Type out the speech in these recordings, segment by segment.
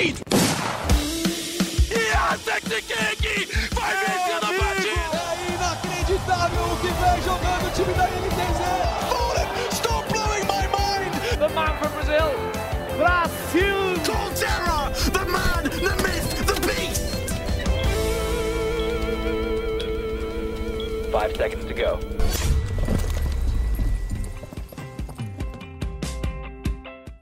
Wade! Sexy King vai vencendo a partida! É inacreditável o que vem jogando o time da NTZ! Fallen, stop blowing my mind! The man from Brazil, Brasil! Colterra, the man, the myth, the beast! Five seconds to go.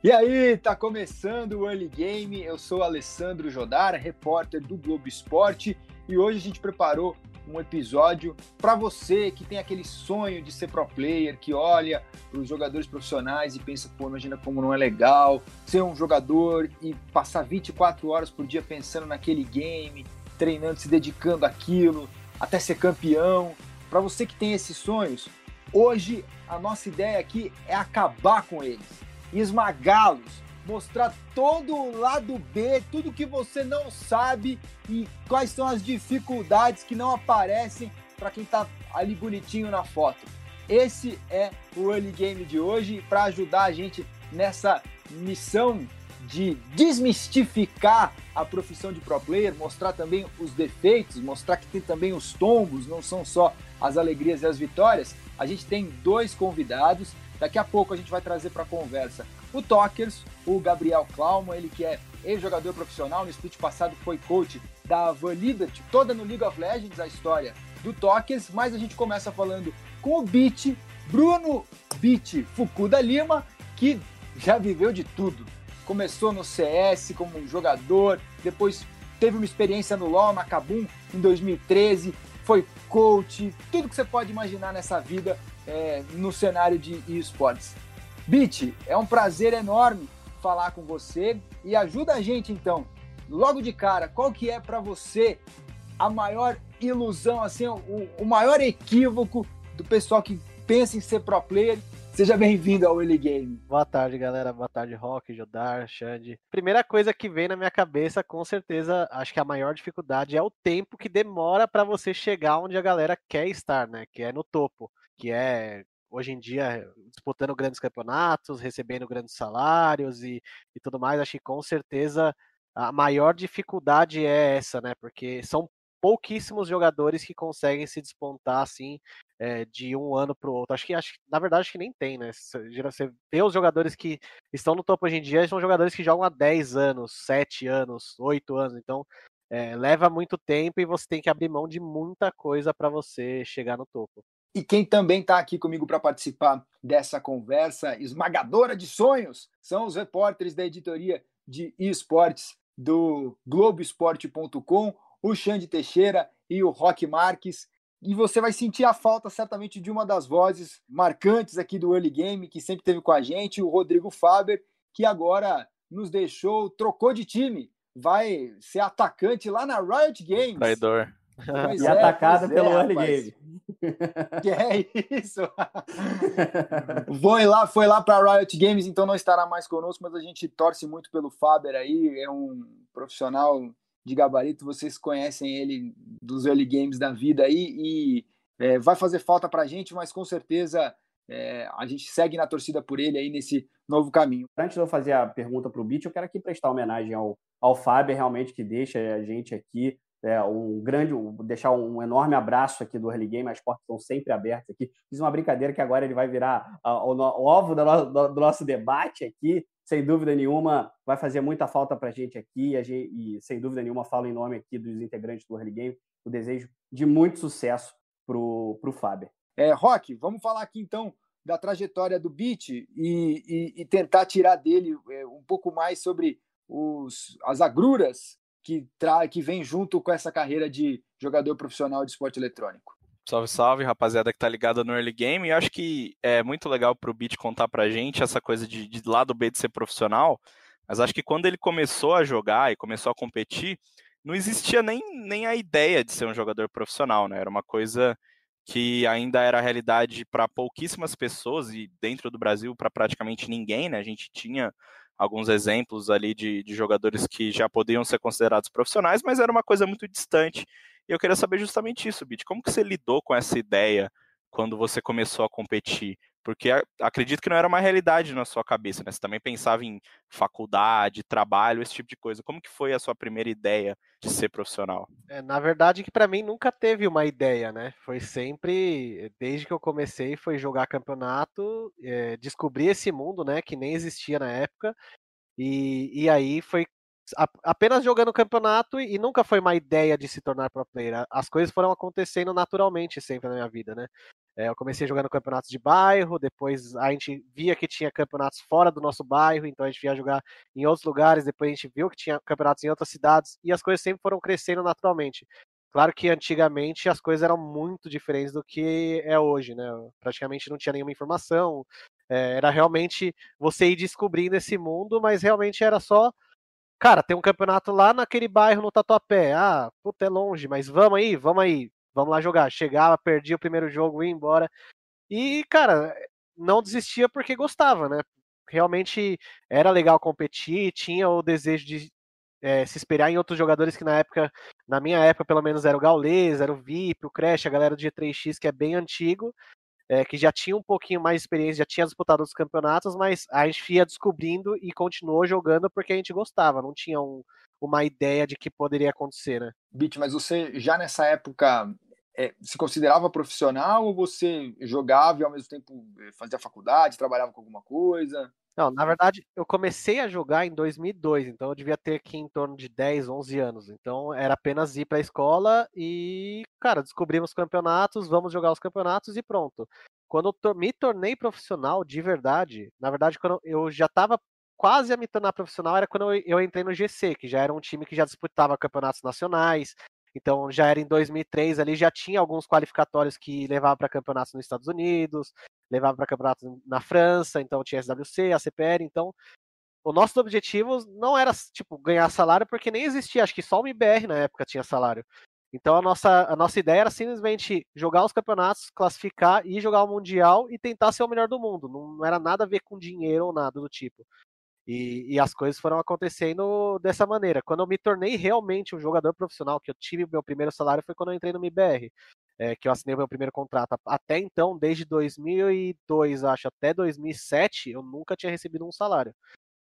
E aí, tá começando o Early Game. Eu sou Alessandro Jodar, repórter do Globo Esporte, e hoje a gente preparou um episódio para você que tem aquele sonho de ser pro player, que olha os jogadores profissionais e pensa, pô, imagina como não é legal ser um jogador e passar 24 horas por dia pensando naquele game, treinando, se dedicando àquilo, até ser campeão. Para você que tem esses sonhos, hoje a nossa ideia aqui é acabar com eles esmagá-los, mostrar todo o lado B, tudo que você não sabe e quais são as dificuldades que não aparecem para quem está ali bonitinho na foto. Esse é o early game de hoje para ajudar a gente nessa missão de desmistificar a profissão de pro player, mostrar também os defeitos, mostrar que tem também os tombos, não são só as alegrias e as vitórias. A gente tem dois convidados Daqui a pouco a gente vai trazer para a conversa o Tokers, o Gabriel Klauman, ele que é ex-jogador profissional, no split passado foi coach da Van Liberty, toda no League of Legends a história do Tokers, mas a gente começa falando com o Beat, Bruno Beat Fukuda Lima, que já viveu de tudo. Começou no CS como jogador, depois teve uma experiência no LoL, na Kabum, em 2013, foi coach, tudo que você pode imaginar nessa vida é, no cenário de esportes. Bit, é um prazer enorme falar com você e ajuda a gente então, logo de cara, qual que é para você a maior ilusão, assim, o, o, maior equívoco do pessoal que pensa em ser pro player? Seja bem-vindo ao Early Game. Boa tarde, galera. Boa tarde, Rock, Jodar, Xande. Primeira coisa que vem na minha cabeça, com certeza, acho que a maior dificuldade é o tempo que demora para você chegar onde a galera quer estar, né? Que é no topo que é hoje em dia disputando grandes campeonatos, recebendo grandes salários e, e tudo mais, acho que com certeza a maior dificuldade é essa, né? Porque são pouquíssimos jogadores que conseguem se despontar assim é, de um ano para o outro. Acho que, acho, na verdade, acho que nem tem, né? Você vê os jogadores que estão no topo hoje em dia, são jogadores que jogam há 10 anos, 7 anos, 8 anos. Então, é, leva muito tempo e você tem que abrir mão de muita coisa para você chegar no topo. E quem também está aqui comigo para participar dessa conversa esmagadora de sonhos são os repórteres da editoria de esportes do Globoesporte.com, o Xande Teixeira e o Roque Marques. E você vai sentir a falta certamente de uma das vozes marcantes aqui do Early Game, que sempre teve com a gente, o Rodrigo Faber, que agora nos deixou, trocou de time, vai ser atacante lá na Riot Games. Traidor. Pois e é, atacado pelo é, early game. Que é isso. foi lá, foi lá para Riot Games, então não estará mais conosco, mas a gente torce muito pelo Faber aí, é um profissional de gabarito, vocês conhecem ele dos early games da vida aí e é, vai fazer falta para a gente, mas com certeza é, a gente segue na torcida por ele aí nesse novo caminho. Antes de eu fazer a pergunta para o Beat, eu quero aqui prestar homenagem ao, ao Faber, realmente, que deixa a gente aqui é, um grande, deixar um enorme abraço aqui do Early Game, as portas estão sempre abertas aqui. Fiz uma brincadeira que agora ele vai virar uh, o, o, ovo do, do, do, nosso debate aqui, sem dúvida nenhuma, vai fazer muita falta para a gente aqui e, sem dúvida nenhuma, falo em nome aqui dos integrantes do Early Game, o desejo de muito sucesso para o Faber. É, Rock, vamos falar aqui então da trajetória do Beat e, e, e tentar tirar dele é, um pouco mais sobre os, as agruras que, tra que vem junto com essa carreira de jogador profissional de esporte eletrônico. Salve, salve, rapaziada que tá ligada no early game. E acho que é muito legal pro Beat contar pra gente essa coisa de, de lado B de ser profissional. Mas acho que quando ele começou a jogar e começou a competir, não existia nem, nem a ideia de ser um jogador profissional, né? Era uma coisa que ainda era realidade para pouquíssimas pessoas e dentro do Brasil para praticamente ninguém, né? A gente tinha alguns exemplos ali de, de jogadores que já podiam ser considerados profissionais, mas era uma coisa muito distante. E eu queria saber justamente isso, Bit. Como que você lidou com essa ideia quando você começou a competir? Porque acredito que não era uma realidade na sua cabeça, né? Você também pensava em faculdade, trabalho, esse tipo de coisa. Como que foi a sua primeira ideia de ser profissional? É, na verdade, que para mim nunca teve uma ideia, né? Foi sempre, desde que eu comecei, foi jogar campeonato, é, descobrir esse mundo, né? Que nem existia na época. E, e aí foi apenas jogando campeonato e nunca foi uma ideia de se tornar pro player. As coisas foram acontecendo naturalmente sempre na minha vida, né? É, eu comecei jogando campeonatos de bairro, depois a gente via que tinha campeonatos fora do nosso bairro, então a gente ia jogar em outros lugares, depois a gente viu que tinha campeonatos em outras cidades e as coisas sempre foram crescendo naturalmente. Claro que antigamente as coisas eram muito diferentes do que é hoje, né? Praticamente não tinha nenhuma informação, é, era realmente você ir descobrindo esse mundo, mas realmente era só Cara, tem um campeonato lá naquele bairro no Tatuapé. Ah, puta, é longe, mas vamos aí, vamos aí, vamos lá jogar. Chegava, perdia o primeiro jogo, ia embora. E, cara, não desistia porque gostava, né? Realmente era legal competir, tinha o desejo de é, se esperar em outros jogadores que na época, na minha época, pelo menos, era o Gaules, era o VIP, o Crash, a galera do G3X, que é bem antigo é, que já tinha um pouquinho mais de experiência, já tinha disputado os campeonatos, mas a gente ia descobrindo e continuou jogando porque a gente gostava, não tinha um, uma ideia de que poderia acontecer, né? Bit, mas você já nessa época é, se considerava profissional ou você jogava e ao mesmo tempo eh, fazia faculdade, trabalhava com alguma coisa? Não, na verdade, eu comecei a jogar em 2002, então eu devia ter aqui em torno de 10, 11 anos. Então era apenas ir para a escola e, cara, descobrimos campeonatos, vamos jogar os campeonatos e pronto. Quando eu me tornei profissional de verdade, na verdade, quando eu já estava quase a me tornar profissional, era quando eu entrei no GC, que já era um time que já disputava campeonatos nacionais, então já era em 2003 ali, já tinha alguns qualificatórios que levavam para campeonatos nos Estados Unidos, levavam para campeonatos na França, então tinha SWC, a CPR, então o nosso objetivo não era tipo ganhar salário porque nem existia, acho que só o MBR na época tinha salário. Então a nossa, a nossa ideia era simplesmente jogar os campeonatos, classificar e jogar o mundial e tentar ser o melhor do mundo. Não, não era nada a ver com dinheiro ou nada do tipo. E, e, as coisas foram acontecendo dessa maneira. Quando eu me tornei realmente um jogador profissional, que eu tive meu primeiro salário, foi quando eu entrei no MBR, é, que eu assinei meu primeiro contrato. Até então, desde 2002, acho, até 2007, eu nunca tinha recebido um salário.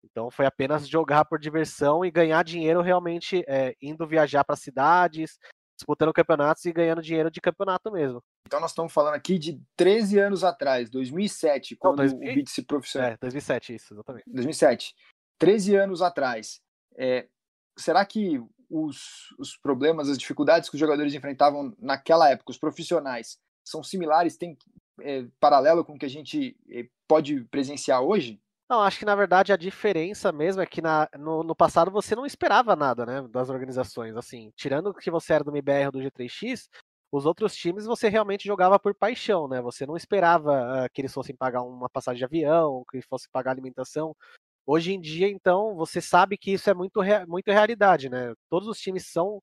Então foi apenas jogar por diversão e ganhar dinheiro realmente é, indo viajar para cidades, disputando campeonatos e ganhando dinheiro de campeonato mesmo. Então nós estamos falando aqui de 13 anos atrás, 2007, quando Não, 2000... o Beat se profissional. É, 2007, isso, exatamente. 2007. 13 anos atrás. É, será que os, os problemas, as dificuldades que os jogadores enfrentavam naquela época, os profissionais, são similares, tem é, paralelo com o que a gente é, pode presenciar hoje? Não, acho que na verdade a diferença mesmo é que na, no, no, passado você não esperava nada, né, das organizações. Assim, tirando que você era do MBR ou do G3X, os outros times você realmente jogava por paixão, né? Você não esperava uh, que eles fossem pagar uma passagem de avião, que eles fossem pagar alimentação. Hoje em dia, então, você sabe que isso é muito, muito realidade, né? Todos os times são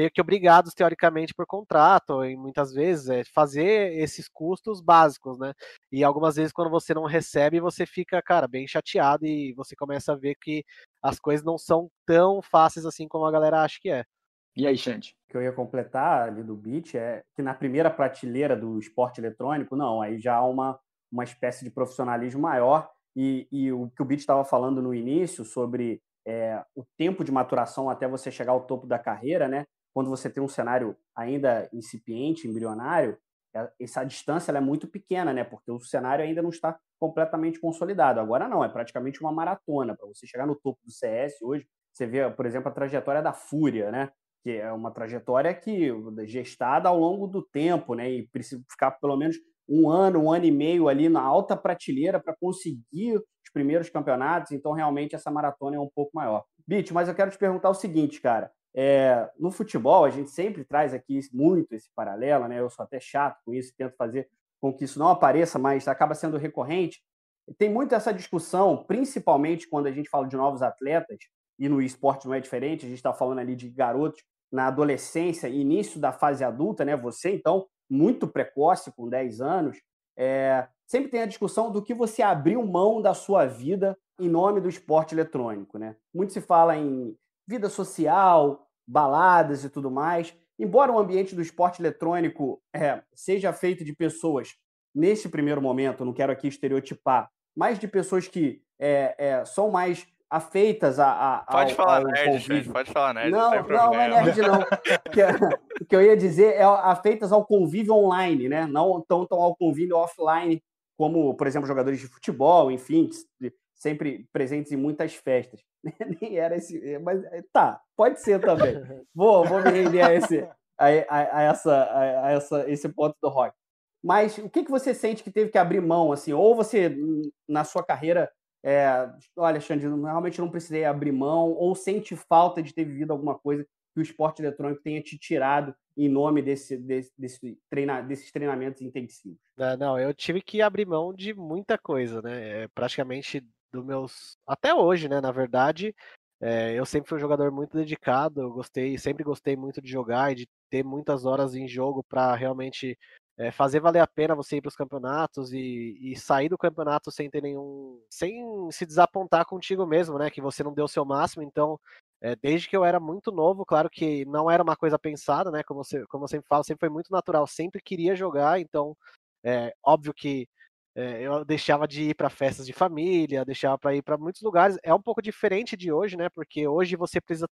meio que obrigados, teoricamente, por contrato, e muitas vezes é fazer esses custos básicos, né? E algumas vezes, quando você não recebe, você fica, cara, bem chateado e você começa a ver que as coisas não são tão fáceis assim como a galera acha que é. E aí, Xande? O que eu ia completar ali do Beat é que na primeira prateleira do esporte eletrônico, não, aí já há uma, uma espécie de profissionalismo maior. E, e o que o Beat estava falando no início sobre é, o tempo de maturação até você chegar ao topo da carreira, né? Quando você tem um cenário ainda incipiente, embrionário, é, essa distância é muito pequena, né? Porque o cenário ainda não está completamente consolidado. Agora não, é praticamente uma maratona. Para você chegar no topo do CS hoje, você vê, por exemplo, a trajetória da Fúria, né? Que é uma trajetória que gestada ao longo do tempo, né? E precisa ficar pelo menos um ano, um ano e meio ali na alta prateleira para conseguir os primeiros campeonatos. Então, realmente, essa maratona é um pouco maior. Bit, mas eu quero te perguntar o seguinte, cara. É, no futebol, a gente sempre traz aqui muito esse paralelo, né? Eu sou até chato com isso, tento fazer com que isso não apareça, mas acaba sendo recorrente. Tem muito essa discussão, principalmente quando a gente fala de novos atletas, e no esporte não é diferente, a gente está falando ali de garotos na adolescência, início da fase adulta, né? Você, então, muito precoce, com 10 anos, é, sempre tem a discussão do que você abriu mão da sua vida em nome do esporte eletrônico, né? Muito se fala em vida social, baladas e tudo mais. Embora o ambiente do esporte eletrônico é, seja feito de pessoas nesse primeiro momento, não quero aqui estereotipar, mas de pessoas que é, é, são mais afeitas a, a pode ao, falar ao nerd, gente, pode falar nerd. Não, não, não, não é nerd não. o, que, o que eu ia dizer é afeitas ao convívio online, né? Não tão, tão ao convívio offline, como, por exemplo, jogadores de futebol, enfim, sempre presentes em muitas festas. Nem era esse, mas tá, pode ser também. Vou, vou me render a esse, a, a, a essa, a, essa, esse ponto do rock. Mas o que, que você sente que teve que abrir mão, assim? Ou você, na sua carreira, é, olha, Xande, realmente não precisei abrir mão, ou sente falta de ter vivido alguma coisa que o esporte eletrônico tenha te tirado em nome desse, desse, desse treina, desses treinamentos intensivos? Não, não, eu tive que abrir mão de muita coisa, né? É, praticamente do meus. Até hoje, né? Na verdade, é, eu sempre fui um jogador muito dedicado, eu gostei, sempre gostei muito de jogar e de ter muitas horas em jogo para realmente é, fazer valer a pena você ir para os campeonatos e, e, sair do campeonato sem ter nenhum. sem se desapontar contigo mesmo, né? Que você não deu o seu máximo. Então, é, desde que eu era muito novo, claro que não era uma coisa pensada, né? Como, você, como eu sempre falo, sempre foi muito natural, sempre queria jogar, então é óbvio que é, eu deixava de ir para festas de família, deixava para ir para muitos lugares. É um pouco diferente de hoje, né? Porque hoje você precisa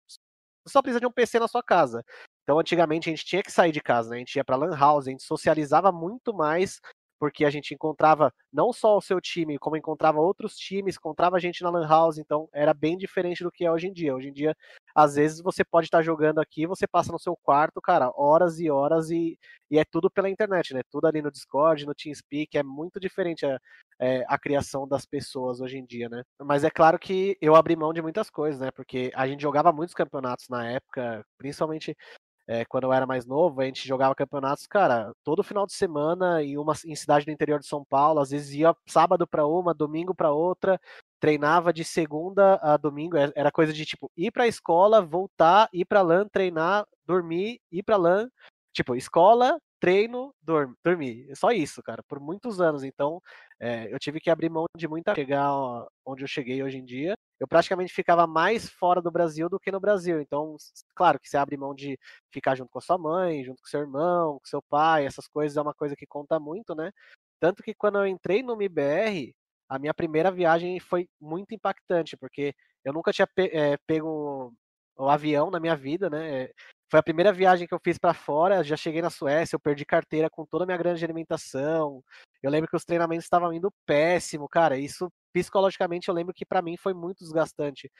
só precisa de um PC na sua casa. Então, antigamente a gente tinha que sair de casa, né? A gente ia para lan house, a gente socializava muito mais porque a gente encontrava não só o seu time, como encontrava outros times, encontrava gente na Lan House, então era bem diferente do que é hoje em dia. Hoje em dia, às vezes você pode estar jogando aqui, você passa no seu quarto, cara, horas e horas e, e é tudo pela internet, né? Tudo ali no Discord, no TeamSpeak, é muito diferente a, é, a criação das pessoas hoje em dia, né? Mas é claro que eu abri mão de muitas coisas, né? Porque a gente jogava muitos campeonatos na época, principalmente é, quando eu era mais novo, a gente jogava campeonatos, cara, todo final de semana em uma em cidade do interior de São Paulo, às vezes ia sábado para uma, domingo para outra, treinava de segunda a domingo, é, era coisa de tipo ir para a escola, voltar, ir para LAN, treinar, dormir, ir para LAN, tipo, escola, treino, dorm, dormir. Só isso, cara, por muitos anos. Então, é, eu tive que abrir mão de muita chegar onde eu cheguei hoje em dia. Eu praticamente ficava mais fora do Brasil do que no Brasil. Então, claro que você abre mão de ficar junto com a sua mãe, junto com seu irmão, com seu pai, essas coisas é uma coisa que conta muito, né? Tanto que quando eu entrei no MBR, a minha primeira viagem foi muito impactante, porque eu nunca tinha pe é, pego o avião na minha vida, né? Foi a primeira viagem que eu fiz para fora, já cheguei na Suécia, eu perdi carteira com toda a minha grande alimentação. Eu lembro que os treinamentos estavam indo péssimo, cara. Isso psicologicamente eu lembro que para mim foi muito desgastante.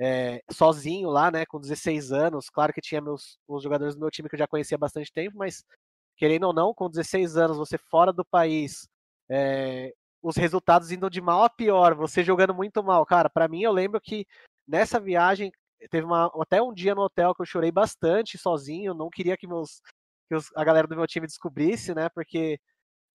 É, sozinho lá, né, com 16 anos, claro que tinha meus os jogadores do meu time que eu já conhecia há bastante tempo, mas querendo ou não, com 16 anos, você fora do país, é, os resultados indo de mal a pior, você jogando muito mal, cara, para mim eu lembro que nessa viagem teve uma, até um dia no hotel que eu chorei bastante sozinho, não queria que, meus, que a galera do meu time descobrisse, né? Porque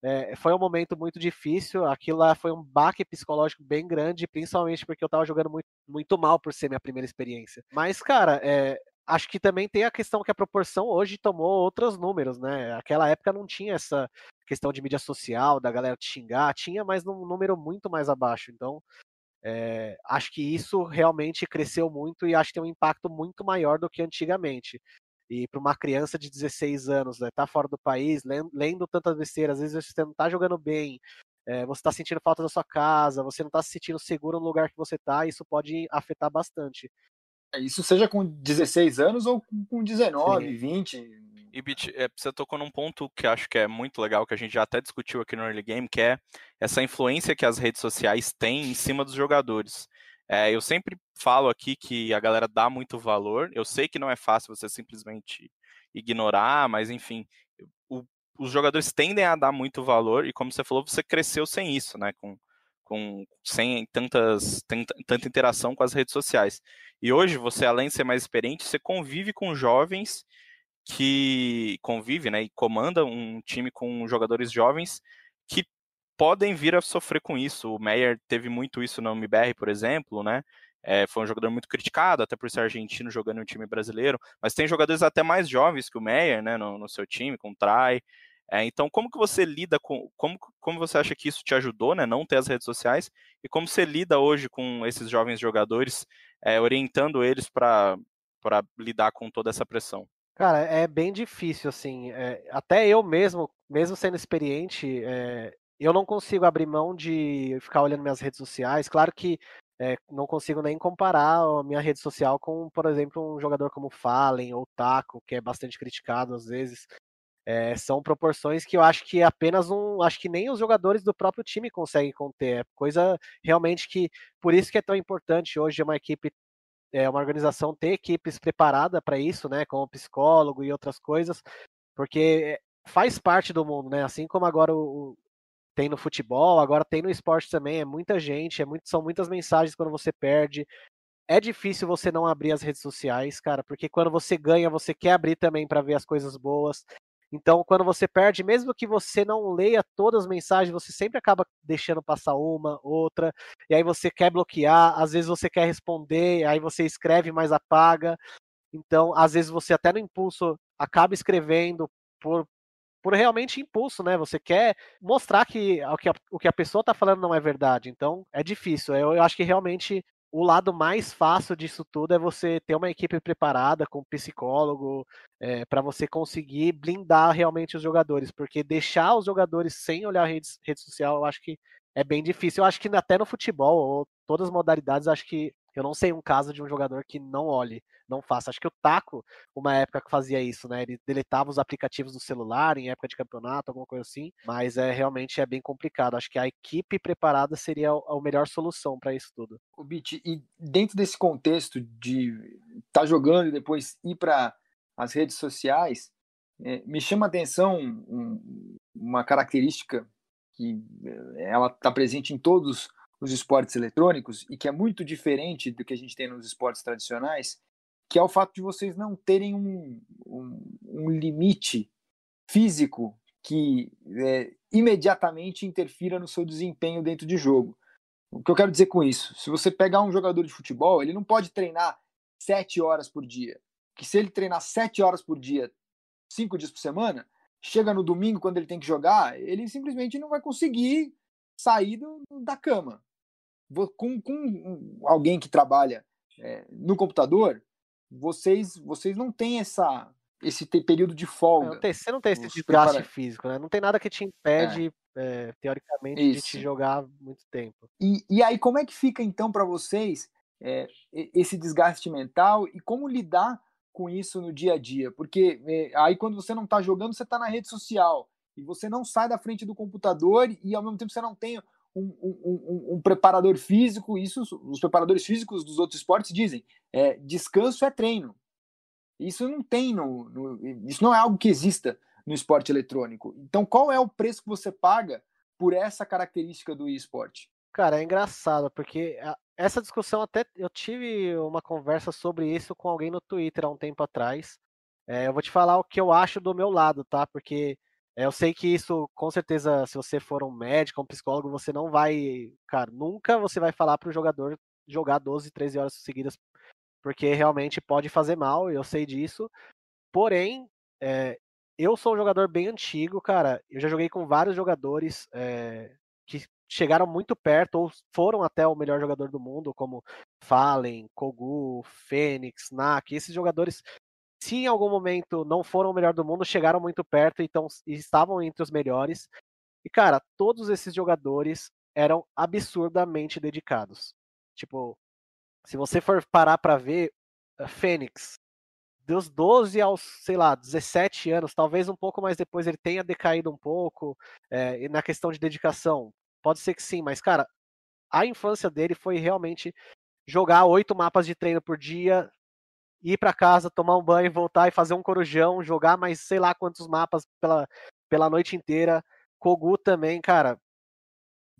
é, foi um momento muito difícil, aquilo lá foi um baque psicológico bem grande, principalmente porque eu tava jogando muito, muito mal por ser minha primeira experiência. Mas, cara, é, acho que também tem a questão que a proporção hoje tomou outros números, né? Aquela época não tinha essa questão de mídia social, da galera te xingar, tinha, mas num número muito mais abaixo. Então, é, acho que isso realmente cresceu muito e acho que tem um impacto muito maior do que antigamente. E para uma criança de 16 anos, né, tá fora do país, lendo, lendo tantas besteiras, às vezes você não está jogando bem, é, você está sentindo falta da sua casa, você não está se sentindo seguro no lugar que você está, isso pode afetar bastante. É, isso seja com 16 anos ou com 19, Sim. 20. E Bit, é, você tocou num ponto que acho que é muito legal, que a gente já até discutiu aqui no Early Game, que é essa influência que as redes sociais têm em cima dos jogadores. É, eu sempre falo aqui que a galera dá muito valor. Eu sei que não é fácil você simplesmente ignorar, mas enfim, o, os jogadores tendem a dar muito valor, e como você falou, você cresceu sem isso, né? Com, com sem tantas, tanta, tanta interação com as redes sociais. E hoje, você, além de ser mais experiente, você convive com jovens que convive né, e comanda um time com jogadores jovens que podem vir a sofrer com isso. O Meyer teve muito isso no MBR, por exemplo, né? É, foi um jogador muito criticado, até por ser argentino jogando em um time brasileiro, mas tem jogadores até mais jovens que o Meyer, né, no, no seu time, com o Trai. É, então, como que você lida com, como, como você acha que isso te ajudou, né, não ter as redes sociais, e como você lida hoje com esses jovens jogadores, é, orientando eles para lidar com toda essa pressão? Cara, é bem difícil, assim. É, até eu mesmo, mesmo sendo experiente, é, eu não consigo abrir mão de ficar olhando minhas redes sociais. Claro que é, não consigo nem comparar a minha rede social com, por exemplo, um jogador como Fallen ou Taco, que é bastante criticado às vezes. É, são proporções que eu acho que apenas um. Acho que nem os jogadores do próprio time conseguem conter. É coisa realmente que. Por isso que é tão importante hoje uma equipe, é, uma organização ter equipes preparadas para isso, né? Como psicólogo e outras coisas, porque faz parte do mundo, né? Assim como agora o, tem no futebol, agora tem no esporte também, é muita gente, é muito, são muitas mensagens quando você perde. É difícil você não abrir as redes sociais, cara, porque quando você ganha, você quer abrir também para ver as coisas boas. Então, quando você perde, mesmo que você não leia todas as mensagens, você sempre acaba deixando passar uma, outra, e aí você quer bloquear, às vezes você quer responder, aí você escreve, mas apaga. Então, às vezes você até no impulso acaba escrevendo por, por realmente impulso, né? Você quer mostrar que o que a, o que a pessoa está falando não é verdade. Então é difícil. Eu, eu, acho que realmente o lado mais fácil disso tudo é você ter uma equipe preparada com psicólogo é, para você conseguir blindar realmente os jogadores, porque deixar os jogadores sem olhar a rede, rede social, eu acho que é bem difícil. Eu acho que até no futebol, ou todas as modalidades, acho que eu não sei um caso de um jogador que não olhe, não faça. Acho que o Taco, uma época que fazia isso, né? Ele deletava os aplicativos do celular em época de campeonato, alguma coisa assim. Mas é realmente é bem complicado. Acho que a equipe preparada seria a melhor solução para isso tudo. O Bit, e dentro desse contexto de estar tá jogando e depois ir para as redes sociais, é, me chama a atenção um, uma característica que eh, ela está presente em todos os esportes eletrônicos e que é muito diferente do que a gente tem nos esportes tradicionais, que é o fato de vocês não terem um, um, um limite físico que é, imediatamente interfira no seu desempenho dentro de jogo. O que eu quero dizer com isso? Se você pegar um jogador de futebol, ele não pode treinar sete horas por dia. Que se ele treinar sete horas por dia, cinco dias por semana, chega no domingo, quando ele tem que jogar, ele simplesmente não vai conseguir sair do, da cama. Com, com alguém que trabalha é, no computador, vocês, vocês não têm essa, esse período de folga. Não tem, você não tem esse desgaste físico, né? Não tem nada que te impede, é. É, teoricamente, Isso. de te jogar muito tempo. E, e aí, como é que fica, então, para vocês é, esse desgaste mental e como lidar com isso no dia a dia? Porque é, aí quando você não está jogando, você está na rede social e você não sai da frente do computador e ao mesmo tempo você não tem um, um, um, preparador físico. Isso os preparadores físicos dos outros esportes dizem: é, descanso é treino. Isso não tem no, no, isso não é algo que exista no esporte eletrônico. Então, qual é o preço que você paga por essa característica do esporte? Cara, é engraçado, porque essa discussão até eu tive uma conversa sobre isso com alguém no Twitter há um tempo atrás. É, eu vou te falar o que eu acho do meu lado, tá? Porque eu sei que isso, com certeza, se você for um médico, um psicólogo, você não vai, cara, nunca você vai falar para o jogador jogar 12, 13 horas seguidas, porque realmente pode fazer mal, eu sei disso. Porém, é, eu sou um jogador bem antigo, cara. Eu já joguei com vários jogadores é, que chegaram muito perto ou foram até o melhor jogador do mundo, como Fallen, Kogu, Fênix, Nak. Esses jogadores, se em algum momento não foram o melhor do mundo, chegaram muito perto então, e estavam entre os melhores. E, cara, todos esses jogadores eram absurdamente dedicados. Tipo, se você for parar para ver, eh, Fênix, dos 12 aos, sei lá, 17 anos, talvez um pouco mais depois ele tenha decaído um pouco, é, na questão de dedicação. Pode ser que sim, mas, cara, a infância dele foi realmente jogar oito mapas de treino por dia, ir para casa, tomar um banho, voltar e fazer um corujão, jogar mais sei lá quantos mapas pela, pela noite inteira. Kogu também, cara.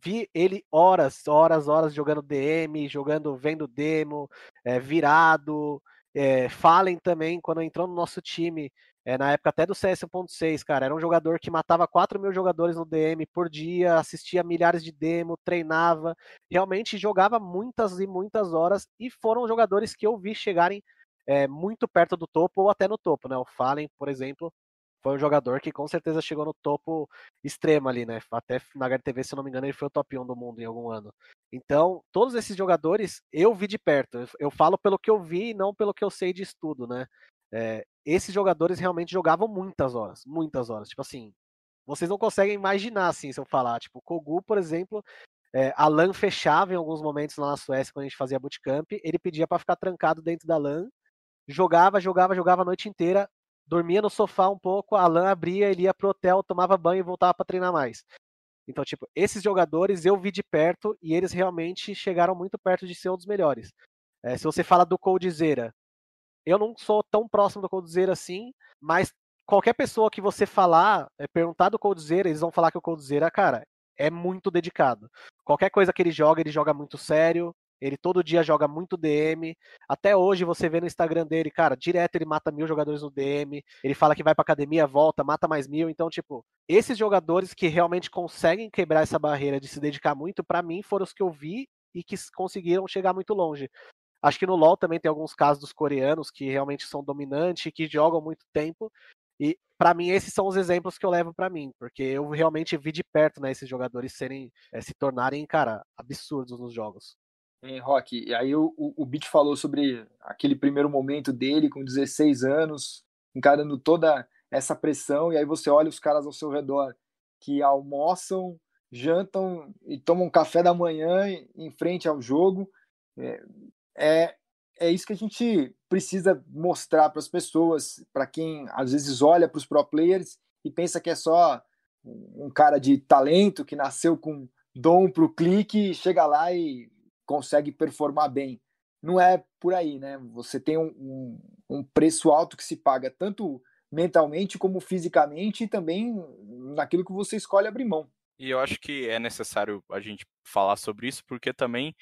Vi ele horas, horas, horas jogando DM, jogando, vendo demo, é, virado. É, Fallen também, quando entrou no nosso time, é, na época até do CS 1.6, cara, era um jogador que matava 4 mil jogadores no DM por dia, assistia milhares de demo, treinava, realmente jogava muitas e muitas horas, e foram jogadores que eu vi chegarem é, muito perto do topo ou até no topo, né? O Fallen, por exemplo, foi um jogador que com certeza chegou no topo extremo ali, né? Até na HTV, se eu não me engano, ele foi o top 1 do mundo em algum ano. Então, todos esses jogadores eu vi de perto. Eu falo pelo que eu vi e não pelo que eu sei de estudo, né? É, esses jogadores realmente jogavam muitas horas, muitas horas. Tipo assim, vocês não conseguem imaginar, assim, se eu falar. Tipo, o Kogu, por exemplo, é, a LAN fechava em alguns momentos lá na Suécia, quando a gente fazia bootcamp, ele pedia para ficar trancado dentro da LAN, jogava, jogava, jogava a noite inteira, dormia no sofá um pouco, a LAN abria, ele ia pro hotel, tomava banho e voltava para treinar mais. Então, tipo, esses jogadores eu vi de perto e eles realmente chegaram muito perto de ser um dos melhores. É, se você fala do Coldzera, eu não sou tão próximo do Coldzera assim, mas qualquer pessoa que você falar, é, perguntar do Coldzera, eles vão falar que o Coldzera, cara, é muito dedicado. Qualquer coisa que ele joga, ele joga muito sério. Ele todo dia joga muito DM. Até hoje você vê no Instagram dele, cara, direto ele mata mil jogadores no DM. Ele fala que vai pra academia, volta, mata mais mil. Então, tipo, esses jogadores que realmente conseguem quebrar essa barreira de se dedicar muito, para mim, foram os que eu vi e que conseguiram chegar muito longe. Acho que no LoL também tem alguns casos dos coreanos que realmente são dominantes, que jogam muito tempo. E para mim esses são os exemplos que eu levo para mim, porque eu realmente vi de perto, né, esses jogadores serem é, se tornarem, cara, absurdos nos jogos. Hein, Rock, e aí o, o, o Beat falou sobre aquele primeiro momento dele com 16 anos, encarando toda essa pressão, e aí você olha os caras ao seu redor que almoçam, jantam e tomam café da manhã em frente ao jogo. É, é, é isso que a gente precisa mostrar para as pessoas, para quem às vezes olha para os pro players e pensa que é só um cara de talento que nasceu com dom para o clique, chega lá e consegue performar bem. Não é por aí, né? Você tem um, um, um preço alto que se paga tanto mentalmente como fisicamente e também naquilo que você escolhe abrir mão. E eu acho que é necessário a gente falar sobre isso, porque também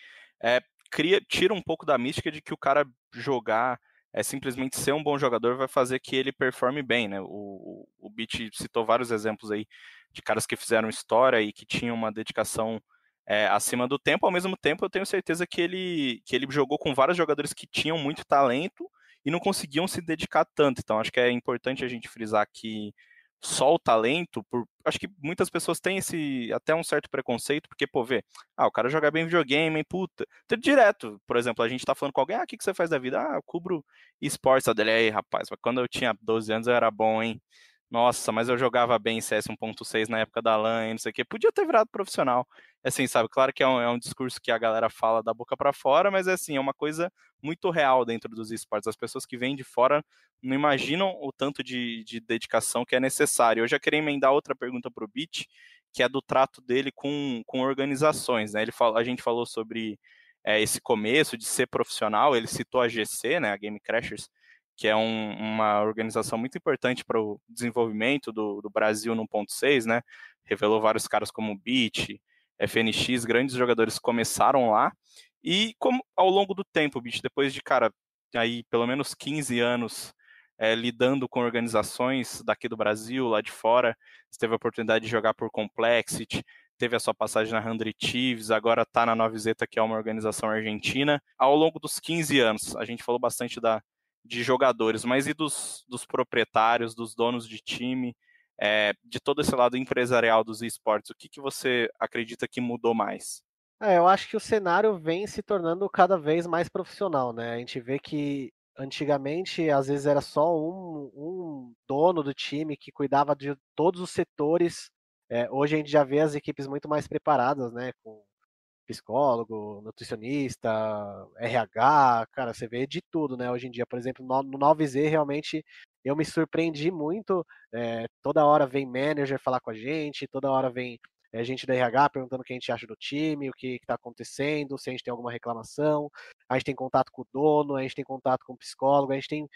é, cria, tira um pouco da mística de que o cara jogar é simplesmente ser um bom jogador vai fazer que ele performe bem, né? O, o Beat citou vários exemplos aí de caras que fizeram história e que tinham uma dedicação é, acima do tempo. Ao mesmo tempo, eu tenho certeza que ele, que ele jogou com vários jogadores que tinham muito talento e não conseguiam se dedicar tanto. Então, acho que é importante a gente frisar que só o talento, por, acho que muitas pessoas têm esse até um certo preconceito, porque, pô, vê, ah, o cara joga bem videogame, hein, puta. Então, direto, por exemplo, a gente tá falando com alguém, ah, o que, que você faz da vida? Ah, eu cubro esportes, a dele, aí, rapaz, mas quando eu tinha 12 anos eu era bom, hein? Nossa, mas eu jogava bem CS 1.6 na época da LAN, não sei o quê. Podia ter virado profissional. É assim, sabe? Claro que é um, é um discurso que a galera fala da boca para fora, mas é assim, é uma coisa muito real dentro dos esportes. As pessoas que vêm de fora não imaginam o tanto de, de dedicação que é necessário. Eu já queria emendar outra pergunta para o Bit, que é do trato dele com, com organizações. Né? Ele fala, a gente falou sobre é, esse começo de ser profissional, ele citou a GC, né, a Game Crashers, que é um, uma organização muito importante para o desenvolvimento do, do Brasil no 1.6, né? Revelou vários caras como Beat, FNX, grandes jogadores começaram lá. E como ao longo do tempo, Beat, depois de, cara, aí pelo menos 15 anos é, lidando com organizações daqui do Brasil, lá de fora, você teve a oportunidade de jogar por Complexity, teve a sua passagem na Hundred Thieves, agora está na Novizeta, que é uma organização argentina. Ao longo dos 15 anos, a gente falou bastante da, de jogadores, mas e dos, dos proprietários, dos donos de time, é, de todo esse lado empresarial dos esportes, o que, que você acredita que mudou mais? É, eu acho que o cenário vem se tornando cada vez mais profissional, né? A gente vê que antigamente, às vezes, era só um, um dono do time que cuidava de todos os setores. É, hoje a gente já vê as equipes muito mais preparadas, né? Com psicólogo, nutricionista, RH, cara, você vê de tudo, né? Hoje em dia, por exemplo, no, no 9Z, realmente eu me surpreendi muito. É, toda hora vem manager falar com a gente, toda hora vem é, gente da RH perguntando o que a gente acha do time, o que está acontecendo, se a gente tem alguma reclamação. A gente tem contato com o dono, a gente tem contato com o psicólogo, a gente tem,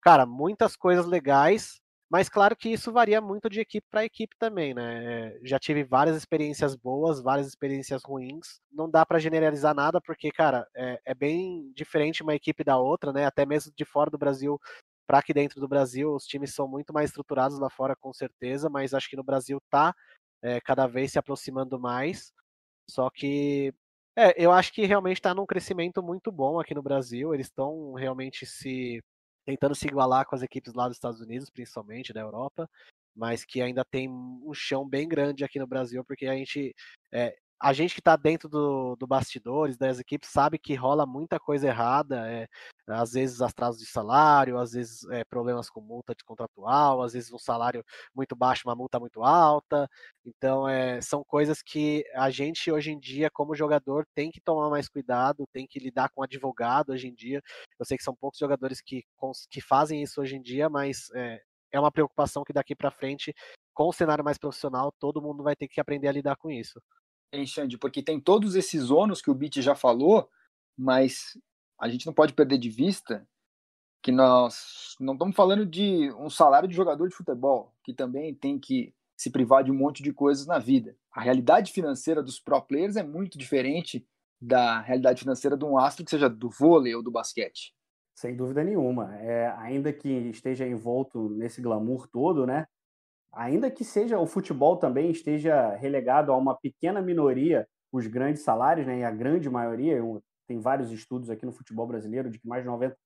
cara, muitas coisas legais mas claro que isso varia muito de equipe para equipe também, né? Já tive várias experiências boas, várias experiências ruins. Não dá para generalizar nada, porque, cara, é, é, bem diferente uma equipe da outra, né? Até mesmo de fora do Brasil para aqui dentro do Brasil, os times são muito mais estruturados lá fora, com certeza, mas acho que no Brasil tá é, cada vez se aproximando mais. Só que é, eu acho que realmente está num crescimento muito bom aqui no Brasil. Eles estão realmente se tentando se igualar com as equipes lá dos Estados Unidos, principalmente da Europa, mas que ainda tem um chão bem grande aqui no Brasil, porque a gente é, a gente que está dentro do, do, bastidores das equipes sabe que rola muita coisa errada, é, às vezes atrasos de salário, às vezes é, problemas com multa de contratual, às vezes um salário muito baixo, uma multa muito alta. Então, é, são coisas que a gente hoje em dia, como jogador, tem que tomar mais cuidado, tem que lidar com advogado hoje em dia. Eu sei que são poucos jogadores que, que fazem isso hoje em dia, mas é, é uma preocupação que daqui para frente, com o cenário mais profissional, todo mundo vai ter que aprender a lidar com isso hein, Xande? Porque tem todos esses ônus que o Bit já falou, mas a gente não pode perder de vista que nós não estamos falando de um salário de jogador de futebol, que também tem que se privar de um monte de coisas na vida. A realidade financeira dos pro players é muito diferente da realidade financeira de um astro que seja do vôlei ou do basquete. Sem dúvida nenhuma. É, ainda que esteja envolto nesse glamour todo, né? Ainda que seja o futebol também esteja relegado a uma pequena minoria os grandes salários, né, e a grande maioria, tem vários estudos aqui no futebol brasileiro de que mais de 90%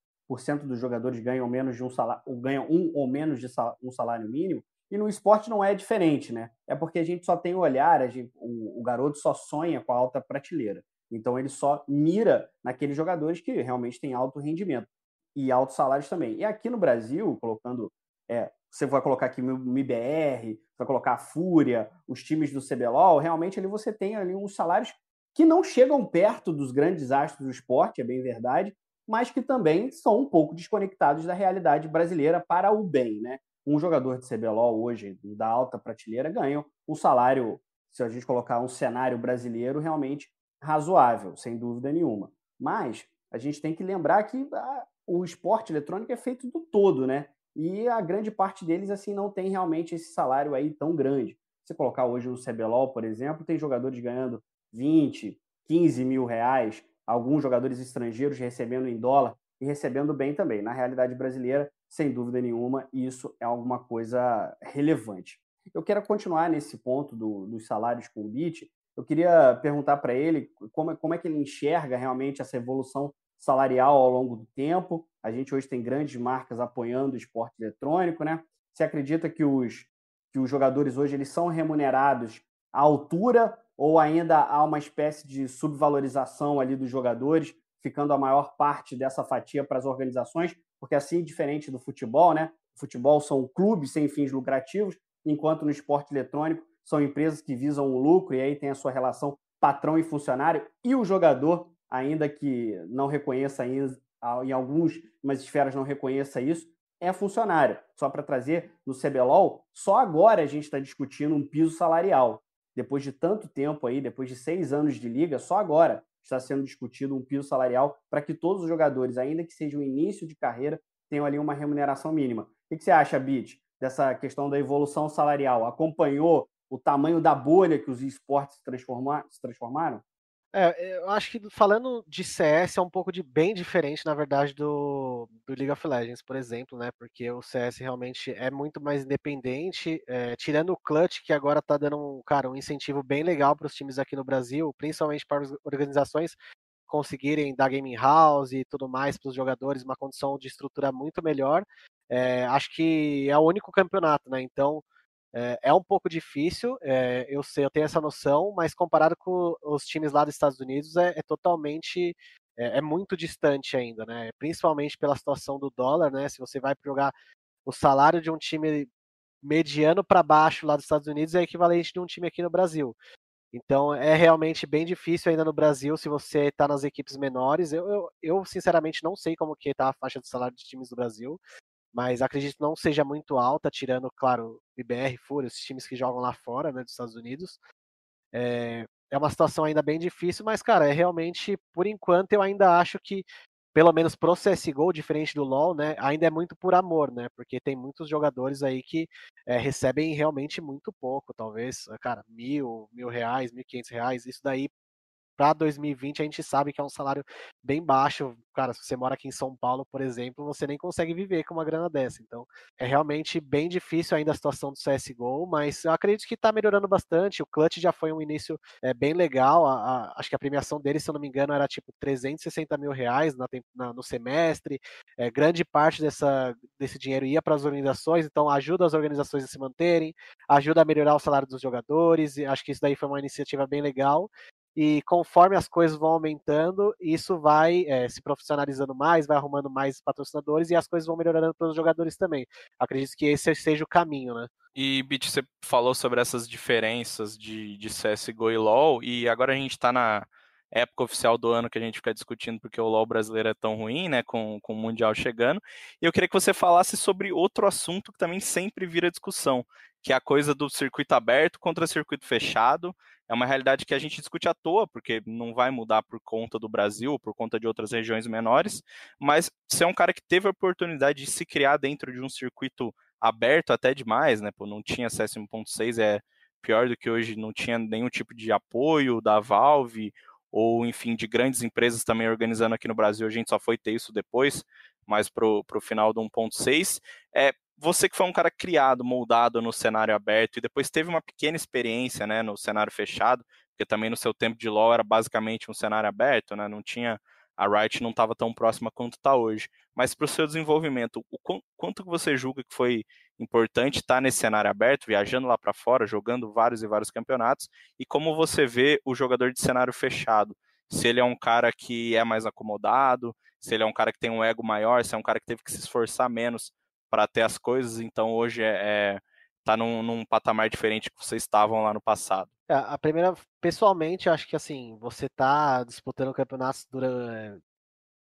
dos jogadores ganham menos de um salário, ganham um ou menos de um salário mínimo, e no esporte não é diferente, né? É porque a gente só tem o olhar, gente, o, o garoto só sonha com a alta prateleira. Então ele só mira naqueles jogadores que realmente têm alto rendimento e altos salários também. E aqui no Brasil, colocando é, você vai colocar aqui o MIBR, vai colocar a Fúria, os times do CBLOL, realmente ali você tem ali uns salários que não chegam perto dos grandes astros do esporte, é bem verdade, mas que também são um pouco desconectados da realidade brasileira para o bem, né? Um jogador de CBLOL hoje, da alta prateleira, ganha um salário, se a gente colocar um cenário brasileiro, realmente razoável, sem dúvida nenhuma. Mas a gente tem que lembrar que ah, o esporte eletrônico é feito do todo, né? E a grande parte deles assim não tem realmente esse salário aí tão grande. Se colocar hoje no CBLOL, por exemplo, tem jogadores ganhando 20, 15 mil reais, alguns jogadores estrangeiros recebendo em dólar e recebendo bem também. Na realidade brasileira, sem dúvida nenhuma, isso é alguma coisa relevante. Eu quero continuar nesse ponto do, dos salários com o BIT. Eu queria perguntar para ele como, como é que ele enxerga realmente essa evolução salarial ao longo do tempo. A gente hoje tem grandes marcas apoiando o esporte eletrônico, né? Você acredita que os, que os jogadores hoje eles são remunerados à altura ou ainda há uma espécie de subvalorização ali dos jogadores, ficando a maior parte dessa fatia para as organizações? Porque assim, diferente do futebol, né? Futebol são clubes sem fins lucrativos, enquanto no esporte eletrônico são empresas que visam o lucro e aí tem a sua relação patrão e funcionário e o jogador ainda que não reconheça em algumas esferas não reconheça isso, é funcionário. Só para trazer no CBLOL, só agora a gente está discutindo um piso salarial. Depois de tanto tempo aí, depois de seis anos de liga, só agora está sendo discutido um piso salarial para que todos os jogadores, ainda que seja o início de carreira, tenham ali uma remuneração mínima. O que você acha, Bit, dessa questão da evolução salarial? Acompanhou o tamanho da bolha que os esportes se transformaram? É, eu acho que falando de CS é um pouco de bem diferente, na verdade, do, do League of Legends, por exemplo, né? Porque o CS realmente é muito mais independente, é, tirando o Clutch, que agora tá dando um, cara, um incentivo bem legal para os times aqui no Brasil, principalmente para as organizações conseguirem dar gaming house e tudo mais para os jogadores, uma condição de estrutura muito melhor. É, acho que é o único campeonato, né? Então é, é um pouco difícil, é, eu sei, eu tenho essa noção, mas comparado com os times lá dos Estados Unidos é, é totalmente, é, é, muito distante ainda, né? Principalmente pela situação do dólar, né? Se você vai jogar o salário de um time mediano para baixo lá dos Estados Unidos é equivalente de um time aqui no Brasil. Então é realmente bem difícil ainda no Brasil se você está nas equipes menores. Eu, eu, eu, sinceramente não sei como que está a faixa de salário de times do Brasil mas acredito que não seja muito alta, tirando, claro, IBR, Fúria, os times que jogam lá fora, né, dos Estados Unidos. É, é uma situação ainda bem difícil, mas, cara, é realmente, por enquanto, eu ainda acho que, pelo menos pro CSGO, diferente do LoL, né, ainda é muito por amor, né, porque tem muitos jogadores aí que é, recebem realmente muito pouco, talvez, cara, mil, mil reais, mil quinhentos reais, isso daí para 2020 a gente sabe que é um salário bem baixo. Cara, se você mora aqui em São Paulo, por exemplo, você nem consegue viver com uma grana dessa. Então, é realmente bem difícil ainda a situação do CSGO, mas eu acredito que está melhorando bastante. O Clutch já foi um início é, bem legal. A, a, acho que a premiação dele, se eu não me engano, era tipo 360 mil reais na, na, no semestre. É, grande parte dessa, desse dinheiro ia para as organizações, então ajuda as organizações a se manterem, ajuda a melhorar o salário dos jogadores. Acho que isso daí foi uma iniciativa bem legal e conforme as coisas vão aumentando, isso vai é, se profissionalizando mais, vai arrumando mais patrocinadores e as coisas vão melhorando para os jogadores também. Acredito que esse seja o caminho, né? E, Bit, você falou sobre essas diferenças de, de CSGO e LoL, e agora a gente está na época oficial do ano que a gente fica discutindo porque o LoL brasileiro é tão ruim, né, com, com o Mundial chegando. E eu queria que você falasse sobre outro assunto que também sempre vira discussão, que é a coisa do circuito aberto contra circuito fechado. É uma realidade que a gente discute à toa, porque não vai mudar por conta do Brasil, por conta de outras regiões menores, mas você é um cara que teve a oportunidade de se criar dentro de um circuito aberto até demais, né? Não tinha CS 1.6, é pior do que hoje, não tinha nenhum tipo de apoio da Valve ou, enfim, de grandes empresas também organizando aqui no Brasil, a gente só foi ter isso depois, mas para o final do 1.6. É, você que foi um cara criado, moldado no cenário aberto e depois teve uma pequena experiência né, no cenário fechado, porque também no seu tempo de LoL era basicamente um cenário aberto, né, não tinha a Riot não estava tão próxima quanto está hoje. Mas para o seu desenvolvimento, o quanto você julga que foi importante estar tá nesse cenário aberto, viajando lá para fora, jogando vários e vários campeonatos, e como você vê o jogador de cenário fechado? Se ele é um cara que é mais acomodado, se ele é um cara que tem um ego maior, se é um cara que teve que se esforçar menos para ter as coisas, então hoje é, é tá num, num, patamar diferente que vocês estavam lá no passado. É, a primeira, pessoalmente, acho que assim, você tá disputando campeonatos durante,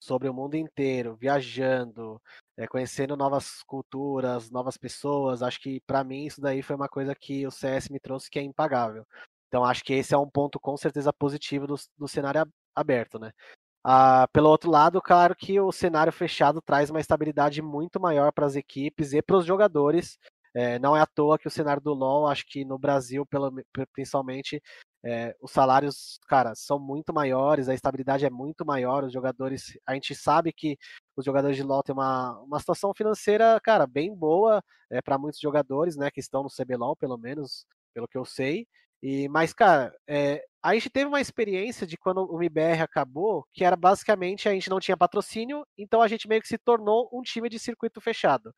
sobre o mundo inteiro, viajando, é, conhecendo novas culturas, novas pessoas. Acho que para mim isso daí foi uma coisa que o CS me trouxe que é impagável. Então acho que esse é um ponto com certeza positivo do, do cenário aberto, né? Ah, pelo outro lado, claro que o cenário fechado traz uma estabilidade muito maior para as equipes e para os jogadores. É, não é à toa que o cenário do LoL, acho que no Brasil, pelo, principalmente, é, os salários, cara, são muito maiores, a estabilidade é muito maior, os jogadores, a gente sabe que os jogadores de LoL têm uma, uma situação financeira, cara, bem boa é, para muitos jogadores, né, que estão no CBLOL, pelo menos, pelo que eu sei, e, mas, cara, é, a gente teve uma experiência de quando o MBR acabou, que era basicamente a gente não tinha patrocínio, então a gente meio que se tornou um time de circuito fechado.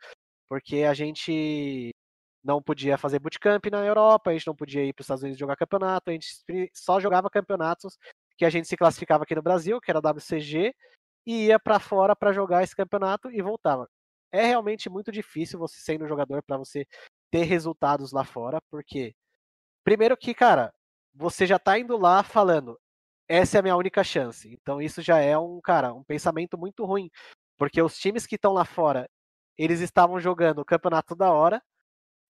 Porque a gente não podia fazer bootcamp na Europa, a gente não podia ir para os Estados Unidos jogar campeonato, a gente só jogava campeonatos que a gente se classificava aqui no Brasil, que era o WCG, e ia para fora para jogar esse campeonato e voltava. É realmente muito difícil você sendo jogador para você ter resultados lá fora, porque Primeiro que, cara, você já tá indo lá falando, essa é a minha única chance. Então isso já é um, cara, um pensamento muito ruim, porque os times que estão lá fora, eles estavam jogando o campeonato da hora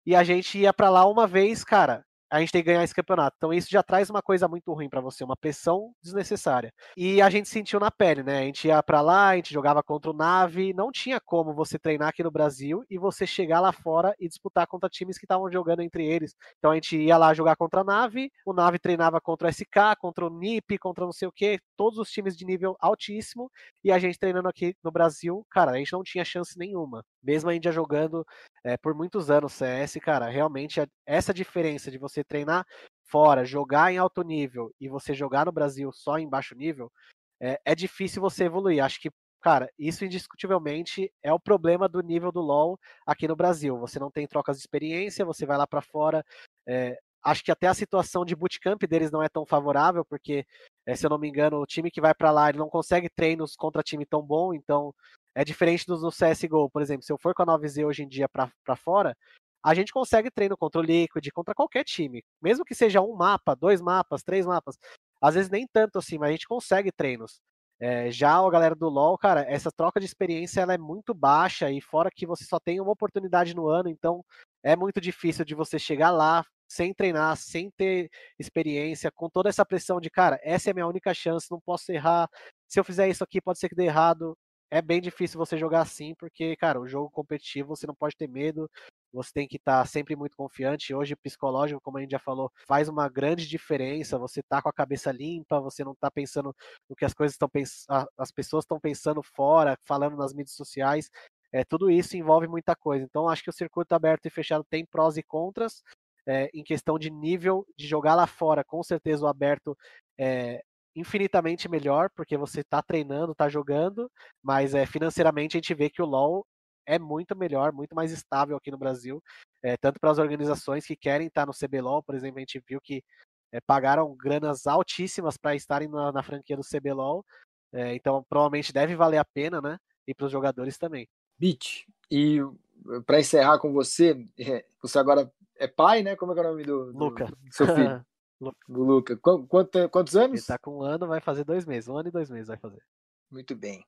e a gente ia para lá uma vez, cara, a gente tem que ganhar esse campeonato. Então isso já traz uma coisa muito ruim para você, uma pressão desnecessária. E a gente sentiu na pele, né? A gente ia para lá, a gente jogava contra o Nave, não tinha como você treinar aqui no Brasil e você chegar lá fora e disputar contra times que estavam jogando entre eles. Então a gente ia lá jogar contra a Nave, o Nave treinava contra o SK, contra o NiP, contra não sei o que, todos os times de nível altíssimo e a gente treinando aqui no Brasil, cara, a gente não tinha chance nenhuma. Mesmo a já jogando é, por muitos anos CS, cara, realmente essa diferença de você você treinar fora, jogar em alto nível e você jogar no Brasil só em baixo nível, é, é difícil você evoluir. Acho que, cara, isso indiscutivelmente é o problema do nível do LoL aqui no Brasil. Você não tem trocas de experiência, você vai lá para fora. É, acho que até a situação de bootcamp deles não é tão favorável, porque, é, se eu não me engano, o time que vai para lá ele não consegue treinos contra time tão bom, então é diferente do, do CSGO, por exemplo. Se eu for com a 9Z hoje em dia para fora, a gente consegue treino contra o Liquid, contra qualquer time. Mesmo que seja um mapa, dois mapas, três mapas. Às vezes nem tanto assim, mas a gente consegue treinos. É, já a galera do LoL, cara, essa troca de experiência ela é muito baixa e fora que você só tem uma oportunidade no ano, então é muito difícil de você chegar lá sem treinar, sem ter experiência, com toda essa pressão de, cara, essa é a minha única chance, não posso errar. Se eu fizer isso aqui, pode ser que dê errado. É bem difícil você jogar assim, porque, cara, o jogo competitivo você não pode ter medo, você tem que estar tá sempre muito confiante. Hoje, psicológico, como a gente já falou, faz uma grande diferença. Você tá com a cabeça limpa, você não tá pensando no que as coisas estão pensando, as pessoas estão pensando fora, falando nas mídias sociais. É, tudo isso envolve muita coisa. Então, acho que o circuito aberto e fechado tem prós e contras. É, em questão de nível de jogar lá fora, com certeza o aberto é infinitamente melhor, porque você está treinando, está jogando, mas é, financeiramente a gente vê que o LoL é muito melhor, muito mais estável aqui no Brasil, é, tanto para as organizações que querem estar no CBLOL, por exemplo, a gente viu que é, pagaram granas altíssimas para estarem na, na, franquia do CBLOL, é, então provavelmente deve valer a pena, né? E para os jogadores também. Bit, e para encerrar com você, você agora é pai, né? Como é, é o nome do, do Luca. Do seu filho? do Luca. Quanto, quantos anos? Ele tá com um ano, vai fazer dois meses. Um ano e dois meses vai fazer. Muito bem.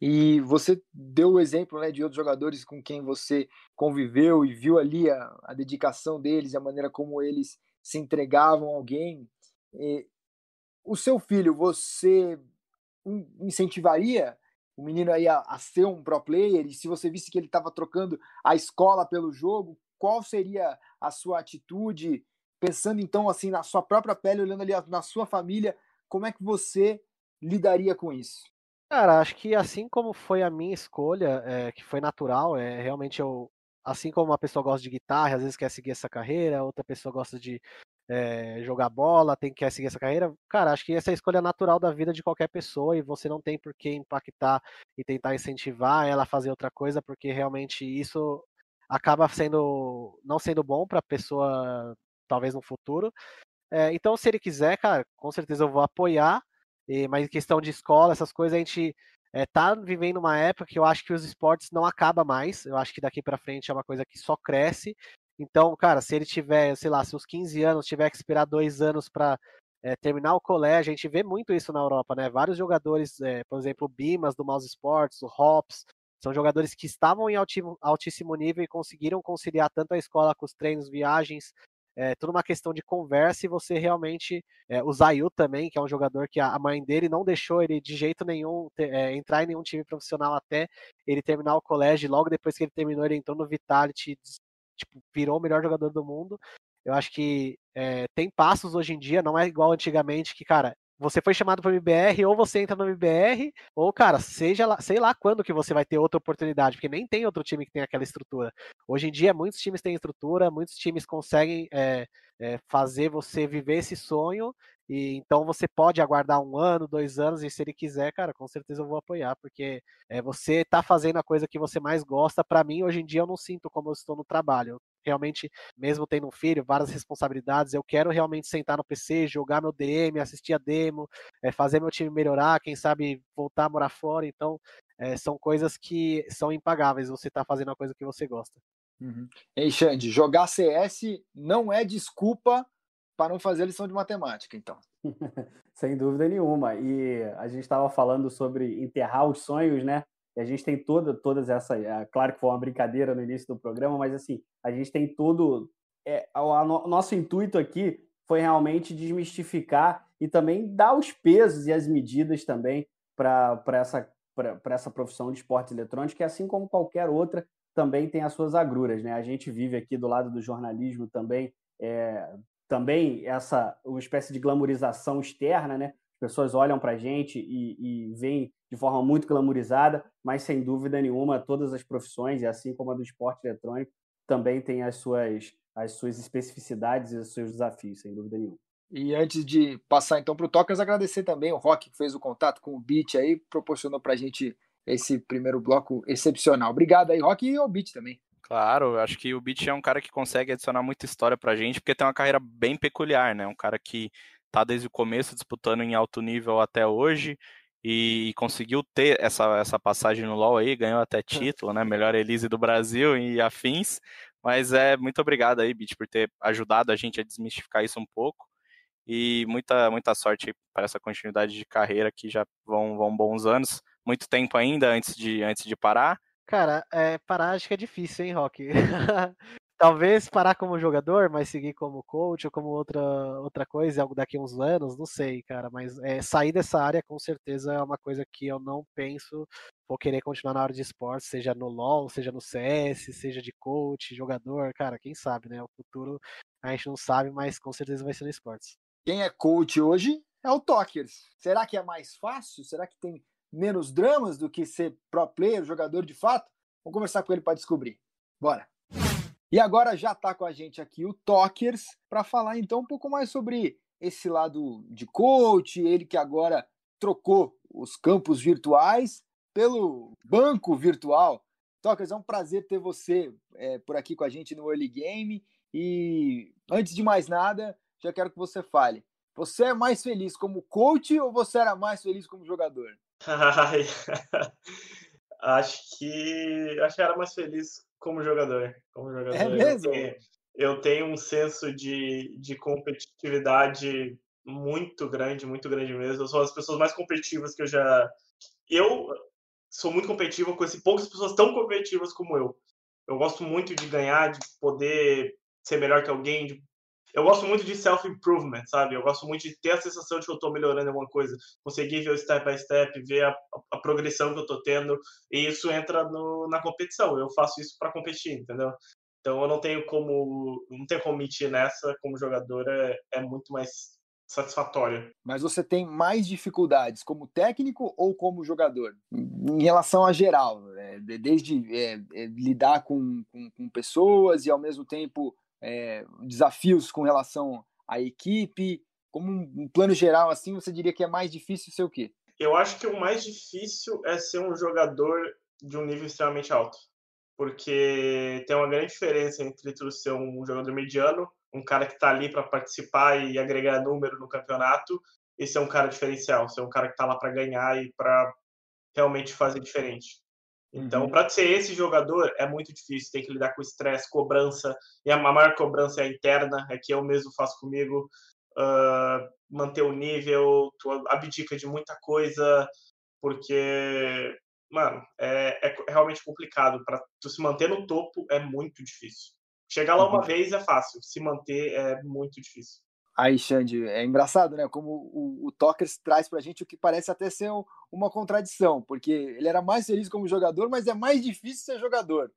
E você deu o exemplo né, de outros jogadores com quem você conviveu e viu ali a, a dedicação deles, a maneira como eles se entregavam ao game. E, o seu filho, você incentivaria o menino aí a, a, ser um pro player? E se você visse que ele estava trocando a escola pelo jogo, qual seria a sua atitude? Pensando então assim na sua própria pele, olhando ali na sua família, como é que você lidaria com isso? Cara, acho que assim como foi a minha escolha, é, que foi natural, é realmente eu, assim como uma pessoa gosta de guitarra, às vezes quer seguir essa carreira, outra pessoa gosta de é, jogar bola, tem quer seguir essa carreira. Cara, acho que essa é a escolha natural da vida de qualquer pessoa e você não tem por que impactar e tentar incentivar ela a fazer outra coisa, porque realmente isso acaba sendo não sendo bom para a pessoa, talvez no futuro. É, então, se ele quiser, cara, com certeza eu vou apoiar e, mas em questão de escola, essas coisas, a gente é, tá vivendo uma época que eu acho que os esportes não acaba mais. Eu acho que daqui para frente é uma coisa que só cresce. Então, cara, se ele tiver, sei lá, seus 15 anos, tiver que esperar dois anos para é, terminar o colégio, a gente vê muito isso na Europa, né? Vários jogadores, é, por exemplo, o Bimas do Mouse Sports, o Hops, são jogadores que estavam em altíssimo nível e conseguiram conciliar tanto a escola com os treinos, viagens, é tudo uma questão de conversa e você realmente. É, o Zayu também, que é um jogador que a mãe dele não deixou ele de jeito nenhum ter, é, entrar em nenhum time profissional até ele terminar o colégio. Logo depois que ele terminou, ele entrou no Vitality, tipo, virou o melhor jogador do mundo. Eu acho que é, tem passos hoje em dia, não é igual antigamente, que, cara, você foi chamado para o MBR, ou você entra no MBR, ou, cara, seja lá, sei lá quando que você vai ter outra oportunidade, porque nem tem outro time que tem aquela estrutura. Hoje em dia, muitos times têm estrutura, muitos times conseguem é, é, fazer você viver esse sonho, e então você pode aguardar um ano, dois anos, e se ele quiser, cara, com certeza eu vou apoiar, porque é, você está fazendo a coisa que você mais gosta. Para mim, hoje em dia, eu não sinto como eu estou no trabalho realmente, mesmo tendo um filho, várias responsabilidades, eu quero realmente sentar no PC, jogar meu DM, assistir a demo, é, fazer meu time melhorar, quem sabe voltar a morar fora. Então, é, são coisas que são impagáveis. Você está fazendo a coisa que você gosta. Uhum. Ei, Xande, jogar CS não é desculpa para não fazer lição de matemática, então. Sem dúvida nenhuma. E a gente estava falando sobre enterrar os sonhos, né? E a gente tem toda, todas essas. É, claro que foi uma brincadeira no início do programa, mas assim, a gente tem todo. É, o nosso intuito aqui foi realmente desmistificar e também dar os pesos e as medidas também para essa, essa profissão de esportes eletrônicos, que assim como qualquer outra, também tem as suas agruras. Né? A gente vive aqui do lado do jornalismo também, é, também essa uma espécie de glamorização externa, né? As pessoas olham para a gente e, e veem de forma muito glamorizada, mas sem dúvida nenhuma, todas as profissões, e assim como a do esporte eletrônico, também tem as suas, as suas especificidades e os seus desafios, sem dúvida nenhuma. E antes de passar então para o Tokers, agradecer também o Rock que fez o contato com o Beat aí, proporcionou para a gente esse primeiro bloco excepcional. Obrigado aí, Rock, e ao Beat também. Claro, acho que o Beat é um cara que consegue adicionar muita história para a gente, porque tem uma carreira bem peculiar, né? Um cara que tá desde o começo disputando em alto nível até hoje, e conseguiu ter essa, essa passagem no LoL aí, ganhou até título, né? Melhor Elise do Brasil e afins. Mas é muito obrigado aí, Bit, por ter ajudado a gente a desmistificar isso um pouco. E muita, muita sorte para essa continuidade de carreira que já vão, vão bons anos. Muito tempo ainda antes de, antes de parar. Cara, é, parar acho que é difícil, hein, Rock? Talvez parar como jogador, mas seguir como coach ou como outra, outra coisa, algo daqui a uns anos, não sei, cara. Mas é, sair dessa área com certeza é uma coisa que eu não penso. Vou querer continuar na área de esportes, seja no LoL, seja no CS, seja de coach, jogador, cara, quem sabe, né? O futuro a gente não sabe, mas com certeza vai ser no esportes. Quem é coach hoje é o Tokers. Será que é mais fácil? Será que tem menos dramas do que ser pro player, jogador de fato? Vamos conversar com ele para descobrir. Bora! E agora já está com a gente aqui o Tokers para falar então um pouco mais sobre esse lado de coach, ele que agora trocou os campos virtuais pelo banco virtual. Tokers, é um prazer ter você é, por aqui com a gente no Early Game. E antes de mais nada, já quero que você fale. Você é mais feliz como coach ou você era mais feliz como jogador? acho que acho que era mais feliz como jogador. Como jogador. É mesmo? Eu tenho, eu tenho um senso de, de competitividade muito grande, muito grande mesmo. Eu sou as pessoas mais competitivas que eu já. Eu sou muito competitivo, conheci poucas pessoas tão competitivas como eu. Eu gosto muito de ganhar, de poder ser melhor que alguém, de eu gosto muito de self-improvement, sabe? Eu gosto muito de ter a sensação de que eu estou melhorando alguma coisa, conseguir ver o step by step, ver a, a progressão que eu estou tendo, e isso entra no, na competição. Eu faço isso para competir, entendeu? Então eu não tenho como não tenho como mentir nessa como jogador é, é muito mais satisfatório. Mas você tem mais dificuldades como técnico ou como jogador? Em relação a geral, né? desde é, é, lidar com, com, com pessoas e ao mesmo tempo é, desafios com relação à equipe? Como um, plano geral, assim, você diria que é mais difícil ser o quê? Eu acho que o mais difícil é ser um jogador de um nível extremamente alto. Porque tem uma grande diferença entre tu ser um jogador mediano, um cara que está ali para participar e agregar número no campeonato, e ser um cara diferencial, ser um cara que está lá para ganhar e para realmente fazer diferente. Então, uhum. para ser esse jogador é muito difícil, tem que lidar com estresse, cobrança, e a maior cobrança é a interna, é que eu mesmo faço comigo, uh, manter o nível, tu abdica de muita coisa, porque, mano, é, é realmente complicado. Para tu se manter no topo é muito difícil. Chegar lá uma uhum. vez é fácil, se manter é muito difícil. Aí, Xande, é engraçado, né? Como o, o Tokers traz pra gente o que parece até ser um, uma contradição, porque ele era mais feliz como jogador, mas é mais difícil ser jogador.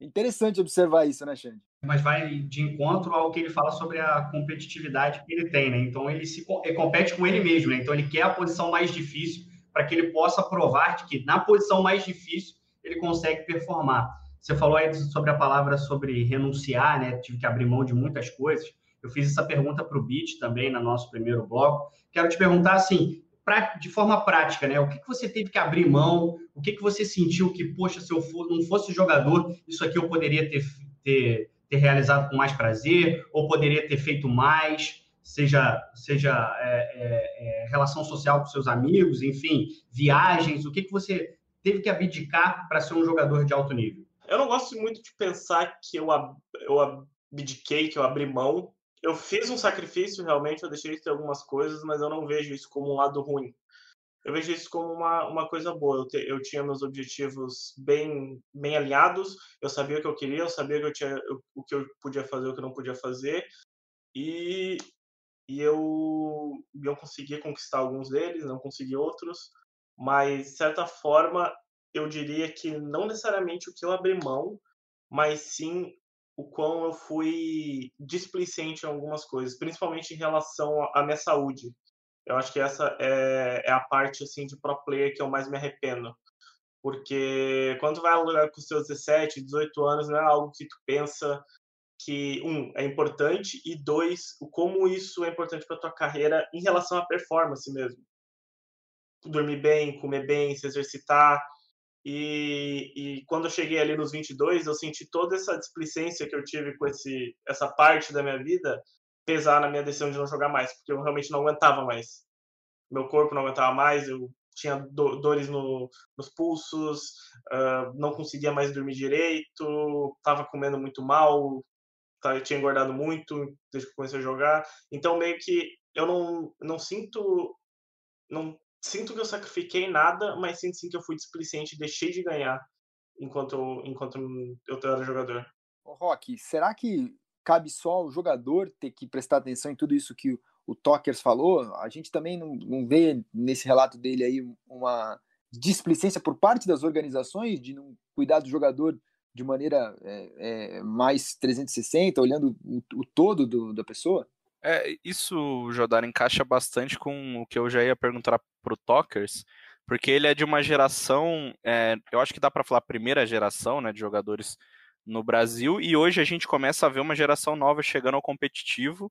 Interessante observar isso, né, Xande? Mas vai de encontro ao que ele fala sobre a competitividade que ele tem, né? Então ele se ele compete com ele mesmo, né? Então ele quer a posição mais difícil para que ele possa provar que na posição mais difícil ele consegue performar. Você falou aí sobre a palavra sobre renunciar, né? Tive que abrir mão de muitas coisas. Eu fiz essa pergunta para o Bit também no nosso primeiro bloco. Quero te perguntar assim, pra, de forma prática, né? O que, que você teve que abrir mão? O que, que você sentiu que, poxa, se eu for, não fosse jogador, isso aqui eu poderia ter, ter, ter realizado com mais prazer, ou poderia ter feito mais, seja, seja é, é, é, relação social com seus amigos, enfim, viagens. O que, que você teve que abdicar para ser um jogador de alto nível? Eu não gosto muito de pensar que eu, eu abdiquei, que eu abri mão eu fiz um sacrifício, realmente, eu deixei de ter algumas coisas, mas eu não vejo isso como um lado ruim. Eu vejo isso como uma, uma coisa boa. Eu, te, eu tinha meus objetivos bem, bem alinhados, eu sabia o que eu queria, eu sabia que eu tinha, eu, o que eu podia fazer, o que eu não podia fazer, e, e eu, eu consegui conquistar alguns deles, não consegui outros, mas, de certa forma, eu diria que não necessariamente o que eu abri mão, mas sim o quão eu fui displicente em algumas coisas, principalmente em relação à minha saúde. Eu acho que essa é, é a parte assim de pro player que eu mais me arrependo. Porque quando vai lugar com os seus 17, 18 anos, não é algo que tu pensa que, um, é importante, e dois, como isso é importante para tua carreira em relação à performance mesmo. Dormir bem, comer bem, se exercitar, e, e, quando eu cheguei ali nos 22, eu senti toda essa displicência que eu tive com esse, essa parte da minha vida pesar na minha decisão de não jogar mais, porque eu realmente não aguentava mais. Meu corpo não aguentava mais, eu tinha do, dores no, nos pulsos, uh, não conseguia mais dormir direito, estava comendo muito mal, tá, tinha engordado muito desde que comecei a jogar. Então, meio que eu não, não sinto. Não sinto que eu sacrifiquei nada, mas sinto sim que eu fui displicente e deixei de ganhar enquanto, enquanto eu era jogador. Ô, Rock, será que cabe só ao jogador ter que prestar atenção em tudo isso que o, o Tokers falou? A gente também não, não vê nesse relato dele aí uma displicência por parte das organizações de não cuidar do jogador de maneira é, é, mais 360, olhando o, o todo do, da pessoa? É, isso, Jodar, encaixa bastante com o que eu já ia perguntar pro Tokers, porque ele é de uma geração, é, eu acho que dá para falar primeira geração, né, de jogadores no Brasil, e hoje a gente começa a ver uma geração nova chegando ao competitivo,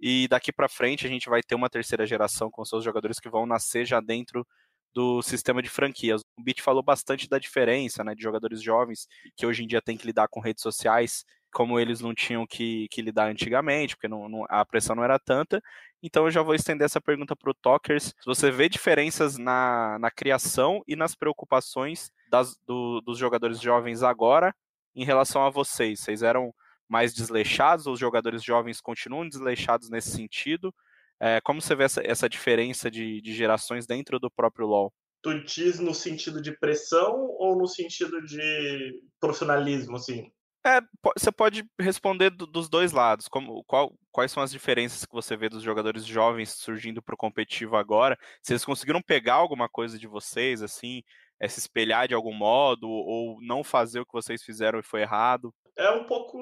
e daqui para frente a gente vai ter uma terceira geração com seus jogadores que vão nascer já dentro do sistema de franquias. O Bit falou bastante da diferença, né, de jogadores jovens que hoje em dia têm que lidar com redes sociais como eles não tinham que, que lidar antigamente, porque não, não, a pressão não era tanta. Então eu já vou estender essa pergunta para o Talkers. Se você vê diferenças na, na criação e nas preocupações das, do, dos jogadores jovens agora em relação a vocês. Vocês eram mais desleixados, ou os jogadores jovens continuam desleixados nesse sentido? É, como você vê essa, essa diferença de, de gerações dentro do próprio LoL? Tu diz no sentido de pressão ou no sentido de profissionalismo, assim? É, você pode responder do, dos dois lados. Como, qual, quais são as diferenças que você vê dos jogadores jovens surgindo para o competitivo agora? Se eles conseguiram pegar alguma coisa de vocês, assim, é, se espelhar de algum modo, ou não fazer o que vocês fizeram e foi errado? É um pouco,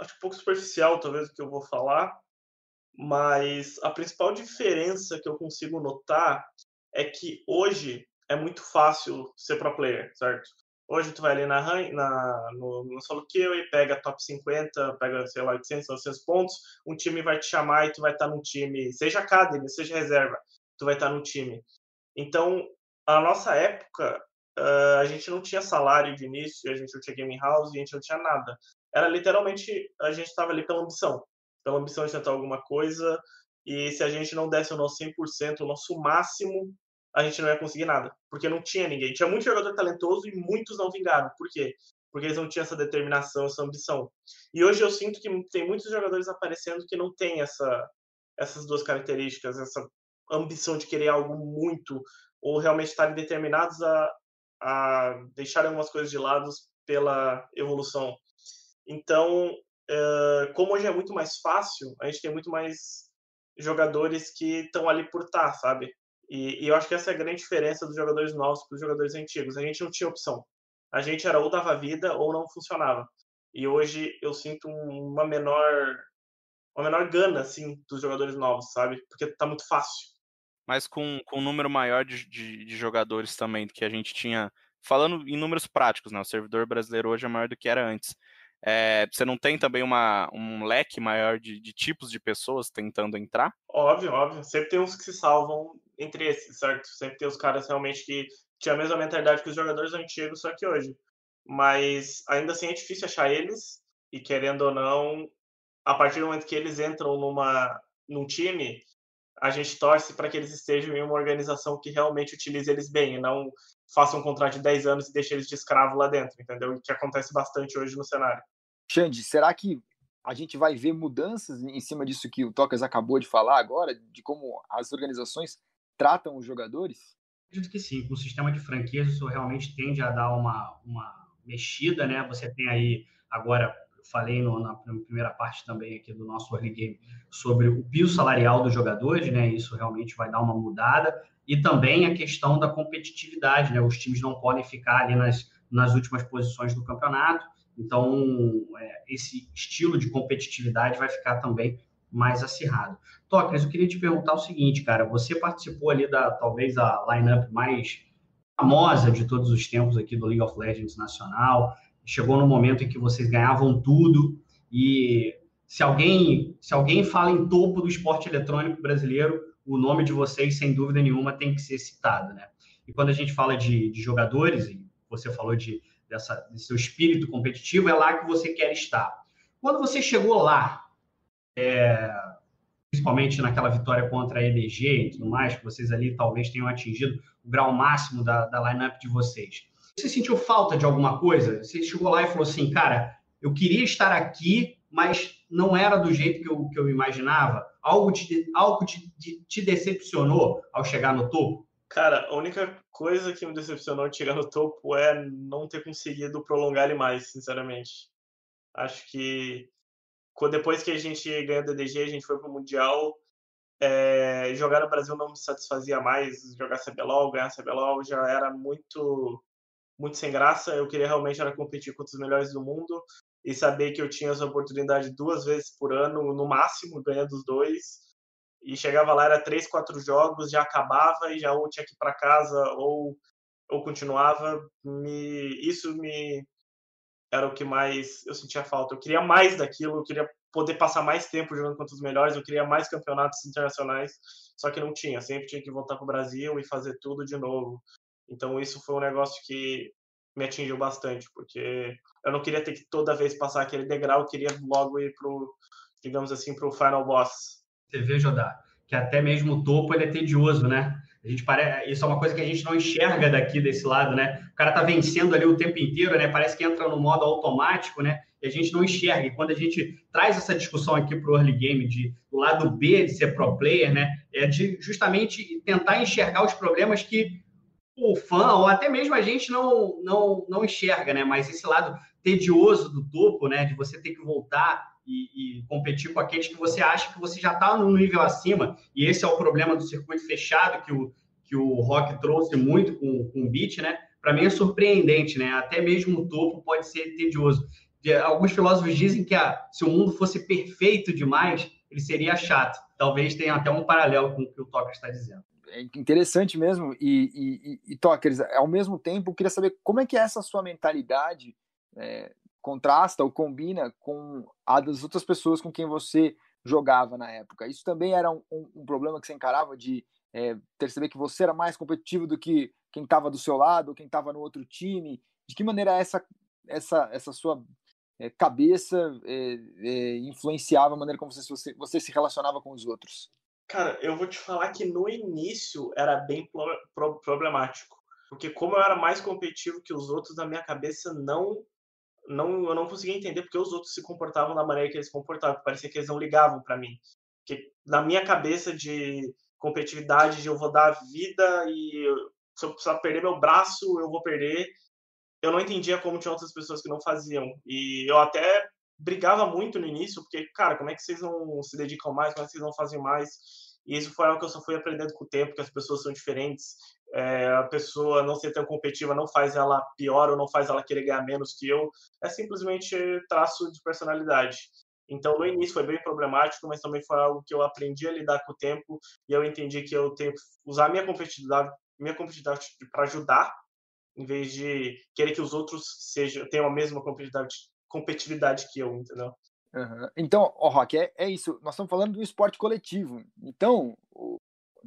acho um pouco superficial, talvez, o que eu vou falar, mas a principal diferença que eu consigo notar é que hoje é muito fácil ser pro player, certo? Hoje tu vai ali na, na no, no solo kill e pega top 50, pega, sei lá, 800, 900 pontos, um time vai te chamar e tu vai estar tá num time, seja academy, seja reserva, tu vai estar tá num time. Então, a nossa época, uh, a gente não tinha salário de início, a gente não tinha gaming house, a gente não tinha nada. Era literalmente, a gente estava ali pela ambição, pela ambição de tentar alguma coisa, e se a gente não desse o nosso 100%, o nosso máximo, a gente não ia conseguir nada, porque não tinha ninguém. Tinha muito jogador talentoso e muitos não vingaram. Por quê? Porque eles não tinham essa determinação, essa ambição. E hoje eu sinto que tem muitos jogadores aparecendo que não têm essa, essas duas características, essa ambição de querer algo muito, ou realmente estarem determinados a, a deixar algumas coisas de lado pela evolução. Então, uh, como hoje é muito mais fácil, a gente tem muito mais jogadores que estão ali por estar, sabe? E, e, eu acho que essa é a grande diferença dos jogadores novos para os jogadores antigos. A gente não tinha opção. A gente era ou dava vida ou não funcionava. E hoje eu sinto uma menor uma menor gana assim dos jogadores novos, sabe? Porque tá muito fácil. Mas com, com um número maior de, de, de jogadores também do que a gente tinha. Falando em números práticos, né? O servidor brasileiro hoje é maior do que era antes. É, você não tem também uma, um leque maior de, de, tipos de pessoas tentando entrar? Óbvio, óbvio. Sempre tem uns que se salvam entre esses, certo? Sempre tem os caras realmente que tinham a mesma mentalidade que os jogadores antigos, só que hoje. Mas ainda assim é difícil achar eles, e querendo ou não, a partir do momento que eles entram numa, num time, a gente torce para que eles estejam em uma organização que realmente utilize eles bem, e não faça um contrato de 10 anos e deixe eles de escravo lá dentro, entendeu? O que acontece bastante hoje no cenário. Xande, será que a gente vai ver mudanças em cima disso que o Tocas acabou de falar agora, de como as organizações tratam os jogadores? Acredito que sim. Com o sistema de franquias, isso realmente tende a dar uma, uma mexida, né? Você tem aí, agora, eu falei no, na primeira parte também aqui do nosso early game sobre o piso salarial dos jogadores, né? Isso realmente vai dar uma mudada e também a questão da competitividade, né? Os times não podem ficar ali nas, nas últimas posições do campeonato, então é, esse estilo de competitividade vai ficar também mais acirrado. Tocas, eu queria te perguntar o seguinte, cara, você participou ali da talvez a lineup mais famosa de todos os tempos aqui do League of Legends nacional. Chegou no momento em que vocês ganhavam tudo e se alguém se alguém fala em topo do esporte eletrônico brasileiro, o nome de vocês, sem dúvida nenhuma, tem que ser citado, né? E quando a gente fala de, de jogadores, e você falou de, dessa, desse seu espírito competitivo, é lá que você quer estar. Quando você chegou lá, é, principalmente naquela vitória contra a EDG e tudo mais, que vocês ali talvez tenham atingido o grau máximo da, da lineup de vocês. Você sentiu falta de alguma coisa? Você chegou lá e falou assim, cara, eu queria estar aqui, mas não era do jeito que eu, que eu imaginava? Algo, te, algo te, te decepcionou ao chegar no topo? Cara, a única coisa que me decepcionou de chegar no topo é não ter conseguido prolongar ele mais, sinceramente. Acho que depois que a gente ganhou o DDG, a gente foi pro Mundial. É, jogar no Brasil não me satisfazia mais. Jogar CBLOL, ganhar CBLOL já era muito muito sem graça. Eu queria realmente era competir contra os melhores do mundo e saber que eu tinha essa oportunidade duas vezes por ano, no máximo, ganhando os dois. E chegava lá, era três, quatro jogos, já acabava e já ou tinha que ir para casa ou, ou continuava. Me, isso me era o que mais eu sentia falta. Eu queria mais daquilo, eu queria poder passar mais tempo jogando contra os melhores, eu queria mais campeonatos internacionais, só que não tinha. Sempre tinha que voltar para o Brasil e fazer tudo de novo. Então isso foi um negócio que me atingiu bastante, porque eu não queria ter que toda vez passar aquele degrau, eu queria logo ir pro, digamos assim, pro final boss. Você vê, Jodá, que até mesmo o topo ele é tedioso, né? A gente parece, isso é uma coisa que a gente não enxerga daqui desse lado, né? O cara tá vencendo ali o tempo inteiro, né? Parece que entra no modo automático, né? E a gente não enxerga. E quando a gente traz essa discussão aqui para o early game de do lado B de ser pro player, né? É de justamente tentar enxergar os problemas que o fã, ou até mesmo a gente não, não, não enxerga, né? Mas esse lado tedioso do topo, né? De você ter que voltar e, e competir com aqueles que você acha que você já está no nível acima. E esse é o problema do circuito fechado que o, que o Rock trouxe muito com, com o beat, né? Para mim é surpreendente, né? Até mesmo o topo pode ser tedioso. Alguns filósofos dizem que se o mundo fosse perfeito demais, ele seria chato. Talvez tenha até um paralelo com o que o Toca está dizendo é interessante mesmo. E, e, e Tokers, ao mesmo tempo, eu queria saber como é que é essa sua mentalidade é, contrasta ou combina com a das outras pessoas com quem você jogava na época. Isso também era um, um, problema que você encarava de é, perceber que você era mais competitivo do que quem estava do seu lado, ou quem estava no outro time. De que maneira essa essa essa sua é, cabeça é, é influenciava a maneira como você, você, você se relacionava com os outros? Cara, eu vou te falar que no início era bem pro problemático. Porque como eu era mais competitivo que os outros, na minha cabeça não não eu não conseguia entender porque os outros se comportavam da maneira que eles comportavam. Parecia que eles não ligavam para mim. Porque na minha cabeça de competitividade, de eu vou dar vida e se eu precisar perder meu braço, eu vou perder. Eu não entendia como tinha outras pessoas que não faziam. E eu até brigava muito no início, porque, cara, como é que vocês não se dedicam mais, como é que vocês não fazem mais? E isso foi algo que eu só fui aprendendo com o tempo, que as pessoas são diferentes. É, a pessoa não ser tão competitiva não faz ela pior ou não faz ela querer ganhar menos que eu. É simplesmente traço de personalidade. Então, no início foi bem problemático, mas também foi algo que eu aprendi a lidar com o tempo e eu entendi que eu tenho que usar minha competitividade, minha competitividade para ajudar, em vez de querer que os outros sejam tenham a mesma competitividade, competitividade que eu, entendeu? Uhum. Então, ó, Rock, é, é isso. Nós estamos falando do esporte coletivo. Então,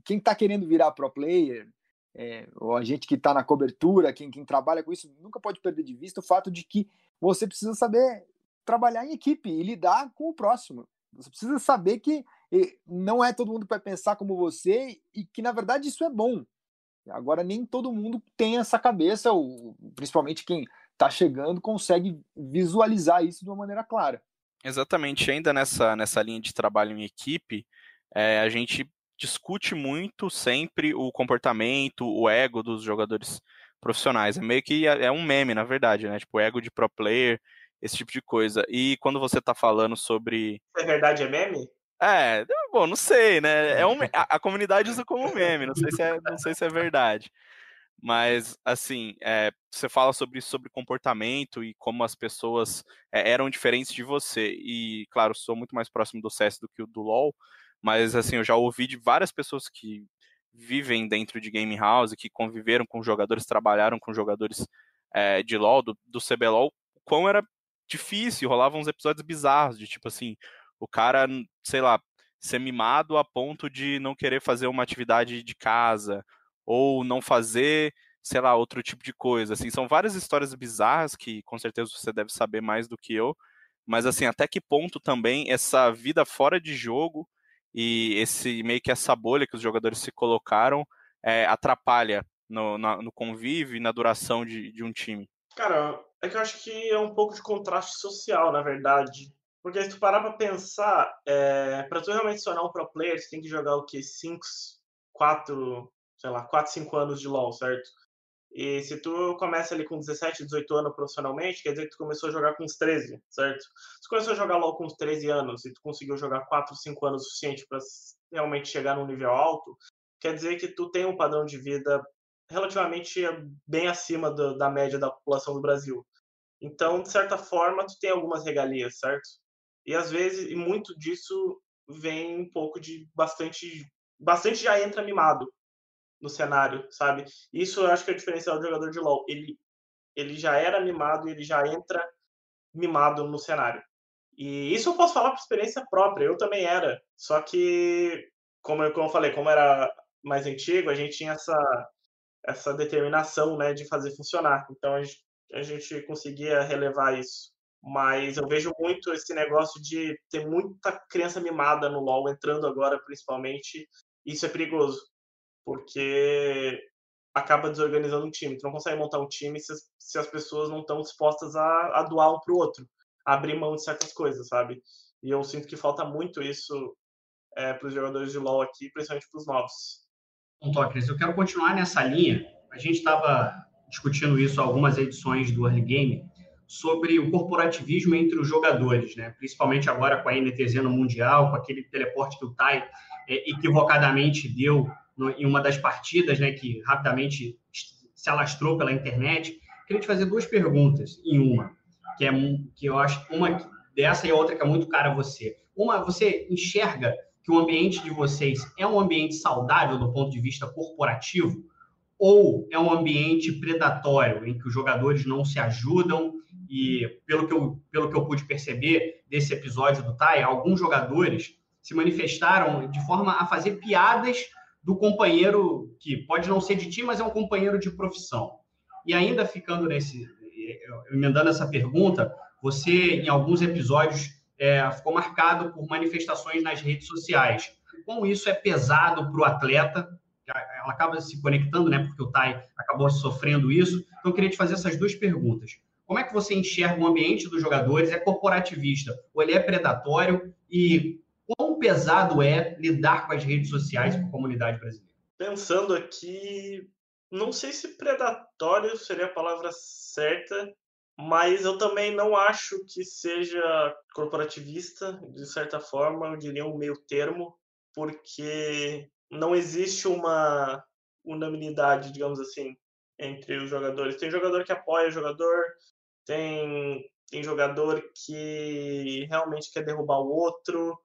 quem está querendo virar pro player, é, ou a gente que está na cobertura, quem, quem trabalha com isso, nunca pode perder de vista o fato de que você precisa saber trabalhar em equipe e lidar com o próximo. Você precisa saber que não é todo mundo vai pensar como você e que, na verdade, isso é bom. Agora, nem todo mundo tem essa cabeça, ou, principalmente quem está chegando, consegue visualizar isso de uma maneira clara. Exatamente, ainda nessa, nessa linha de trabalho em equipe, é, a gente discute muito sempre o comportamento, o ego dos jogadores profissionais. É meio que é, é um meme, na verdade, né? Tipo, ego de pro player, esse tipo de coisa. E quando você está falando sobre. É verdade, é meme? É, bom, não sei, né? É um, a, a comunidade usa como meme, não sei se é, não sei se é verdade. Mas, assim, é, você fala sobre sobre comportamento e como as pessoas é, eram diferentes de você. E, claro, sou muito mais próximo do CS do que o do LoL, mas, assim, eu já ouvi de várias pessoas que vivem dentro de game house, que conviveram com jogadores, trabalharam com jogadores é, de LoL, do, do CBLOL, quão era difícil, rolavam uns episódios bizarros, de tipo assim, o cara, sei lá, ser mimado a ponto de não querer fazer uma atividade de casa, ou não fazer, sei lá, outro tipo de coisa. Assim, são várias histórias bizarras que com certeza você deve saber mais do que eu, mas assim, até que ponto também essa vida fora de jogo e esse meio que essa bolha que os jogadores se colocaram é, atrapalha no, na, no convívio e na duração de, de um time? Cara, é que eu acho que é um pouco de contraste social, na verdade. Porque se tu parar pra pensar, é, pra tu realmente se um pro player, você tem que jogar o quê? 5, 4, sei lá, 4, 5 anos de LoL, certo? E se tu começa ali com 17, 18 anos profissionalmente, quer dizer que tu começou a jogar com uns 13, certo? Tu começou a jogar logo com uns 13 anos e tu conseguiu jogar 4, 5 anos o suficiente para realmente chegar num nível alto, quer dizer que tu tem um padrão de vida relativamente bem acima do, da média da população do Brasil. Então, de certa forma, tu tem algumas regalias, certo? E às vezes, e muito disso vem um pouco de bastante, bastante já entra mimado no cenário, sabe? Isso eu acho que é o diferencial do jogador de LoL. Ele, ele já era mimado e ele já entra mimado no cenário. E isso eu posso falar por experiência própria, eu também era. Só que, como eu, como eu falei, como era mais antigo, a gente tinha essa, essa determinação né, de fazer funcionar. Então a gente, a gente conseguia relevar isso. Mas eu vejo muito esse negócio de ter muita criança mimada no LoL entrando agora, principalmente. Isso é perigoso, porque acaba desorganizando um time. Tu não consegue montar um time se as, se as pessoas não estão dispostas a, a doar um para o outro, a abrir mão de certas coisas, sabe? E eu sinto que falta muito isso é, para os jogadores de LoL aqui, principalmente para os novos. Bom, Tóqueres, eu quero continuar nessa linha. A gente estava discutindo isso algumas edições do Early Game sobre o corporativismo entre os jogadores, né? principalmente agora com a NTZ no Mundial, com aquele teleporte que o Tai é, equivocadamente deu no, em uma das partidas, né, que rapidamente se alastrou pela internet. Queria te fazer duas perguntas em uma, que é que eu acho uma dessa e a outra que é muito cara a você. Uma, você enxerga que o ambiente de vocês é um ambiente saudável do ponto de vista corporativo ou é um ambiente predatório em que os jogadores não se ajudam e pelo que eu, pelo que eu pude perceber desse episódio do Tai, alguns jogadores se manifestaram de forma a fazer piadas do companheiro que pode não ser de ti, mas é um companheiro de profissão. E ainda ficando nesse, emendando essa pergunta, você em alguns episódios é, ficou marcado por manifestações nas redes sociais. Como isso é pesado para o atleta? Ela acaba se conectando, né? Porque o Tai acabou sofrendo isso. Então, eu queria te fazer essas duas perguntas. Como é que você enxerga o ambiente dos jogadores? É corporativista ou ele é predatório? E quão pesado é lidar com as redes sociais com a comunidade brasileira? Pensando aqui, não sei se predatório seria a palavra certa, mas eu também não acho que seja corporativista, de certa forma, eu diria um meio termo, porque não existe uma unanimidade, digamos assim, entre os jogadores. Tem jogador que apoia o jogador, tem, tem jogador que realmente quer derrubar o outro,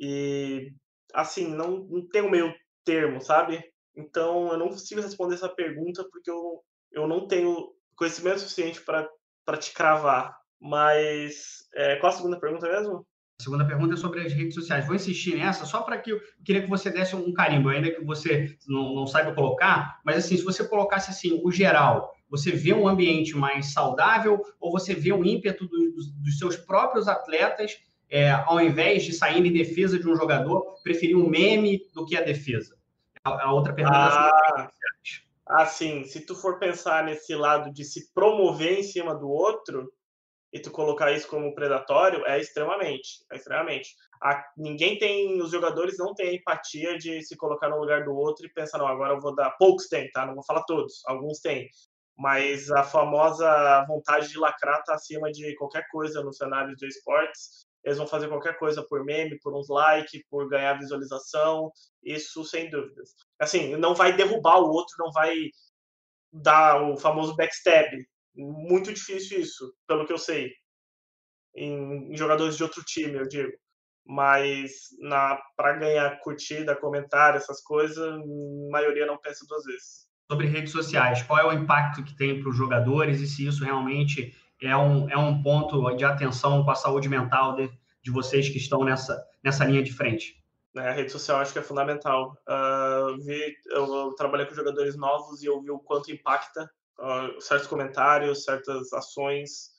e assim, não, não tem um meio termo, sabe? Então eu não consigo responder essa pergunta porque eu, eu não tenho conhecimento suficiente para te cravar. Mas é, qual a segunda pergunta mesmo? A segunda pergunta é sobre as redes sociais. Vou insistir nessa só para que eu queria que você desse um carimbo, ainda que você não, não saiba colocar, mas assim, se você colocasse assim, o geral, você vê um ambiente mais saudável ou você vê um ímpeto do, dos, dos seus próprios atletas, é, ao invés de sair em defesa de um jogador, preferir um meme do que a defesa? A, a outra pergunta ah, é Assim, se tu for pensar nesse lado de se promover em cima do outro, e tu colocar isso como predatório é extremamente, é extremamente. A, ninguém tem, os jogadores não têm empatia de se colocar no lugar do outro e pensar, não, agora eu vou dar. Poucos têm, tá? Não vou falar todos, alguns têm. Mas a famosa vontade de lacrar tá acima de qualquer coisa no cenário de esportes. Eles vão fazer qualquer coisa por meme, por uns likes, por ganhar visualização, isso sem dúvidas. Assim, não vai derrubar o outro, não vai dar o famoso backstab, muito difícil isso, pelo que eu sei. Em, jogadores de outro time, eu digo. Mas para ganhar curtida, comentário, essas coisas, a maioria não pensa duas vezes. Sobre redes sociais, qual é o impacto que tem para os jogadores e se isso realmente é um, é um ponto de atenção com a saúde mental de, de vocês que estão nessa, nessa linha de frente? É, a rede social acho que é fundamental. Uh, vi, eu, trabalhei com jogadores novos e eu vi o quanto impacta uh, certos comentários, certas ações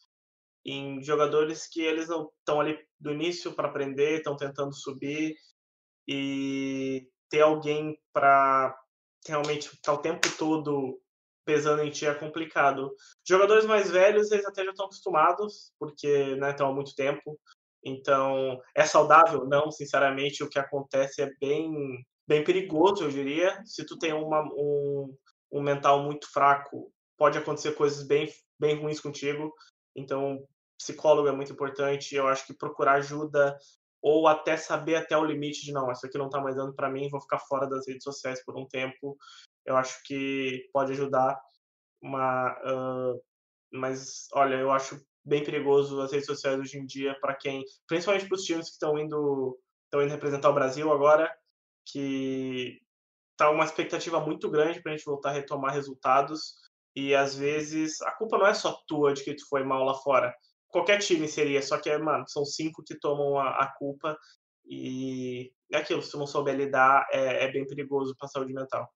em jogadores que eles estão ali do início para aprender, estão tentando subir e ter alguém para realmente estar tá o tempo todo pesando em ti é complicado. Jogadores mais velhos, eles até já estão acostumados, porque né, estão há muito tempo. Então, é saudável? Não, sinceramente, o que acontece é bem, bem perigoso, eu diria. Se tu tem uma, um, um mental muito fraco pode acontecer coisas bem, bem ruins contigo. Então, psicólogo é muito importante. Eu acho que procurar ajuda ou até saber até o limite de não, isso aqui não está mais dando para mim, vou ficar fora das redes sociais por um tempo. Eu acho que pode ajudar. Uma, uh, mas olha, eu acho bem perigoso as redes sociais hoje em dia para quem, principalmente para os times que estão indo, estão indo representar o Brasil agora, que tá uma expectativa muito grande para a gente voltar a retomar resultados e às vezes a culpa não é só tua de que tu foi mal lá fora qualquer time seria, só que, mano, são cinco que tomam a, a culpa e é aquilo, se tu não souber lidar, é, é bem perigoso para a saúde mental.